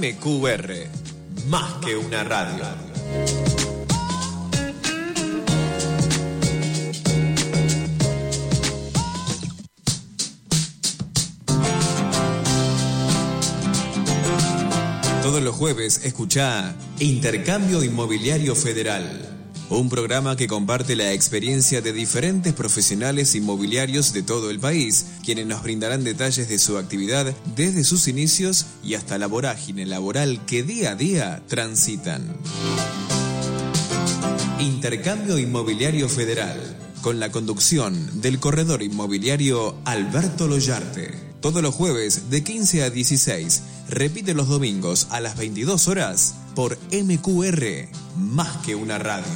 MQR, más que una radio. Todos los jueves escucha Intercambio Inmobiliario Federal, un programa que comparte la experiencia de diferentes profesionales inmobiliarios de todo el país, quienes nos brindarán detalles de su actividad desde sus inicios y hasta la vorágine laboral que día a día transitan. Intercambio Inmobiliario Federal, con la conducción del corredor inmobiliario Alberto Loyarte. Todos los jueves de 15 a 16. Repite los domingos a las 22 horas por MQR, más que una radio.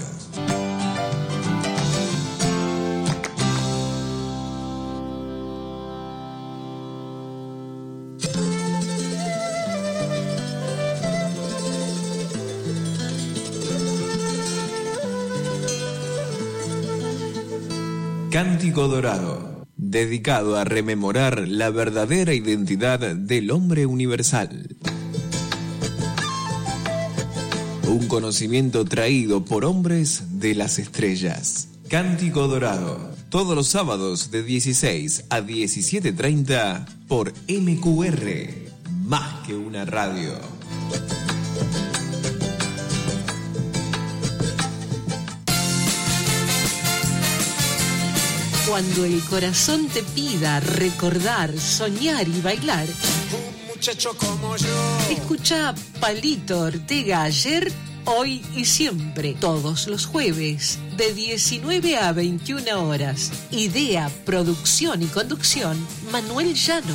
Cántico Dorado, dedicado a rememorar la verdadera identidad del hombre universal. Un conocimiento traído por hombres de las estrellas. Cántico Dorado, todos los sábados de 16 a 17.30 por MQR, más que una radio. Cuando el corazón te pida recordar, soñar y bailar, muchacho como yo. escucha Palito Ortega ayer, hoy y siempre, todos los jueves, de 19 a 21 horas. Idea, producción y conducción, Manuel Llano.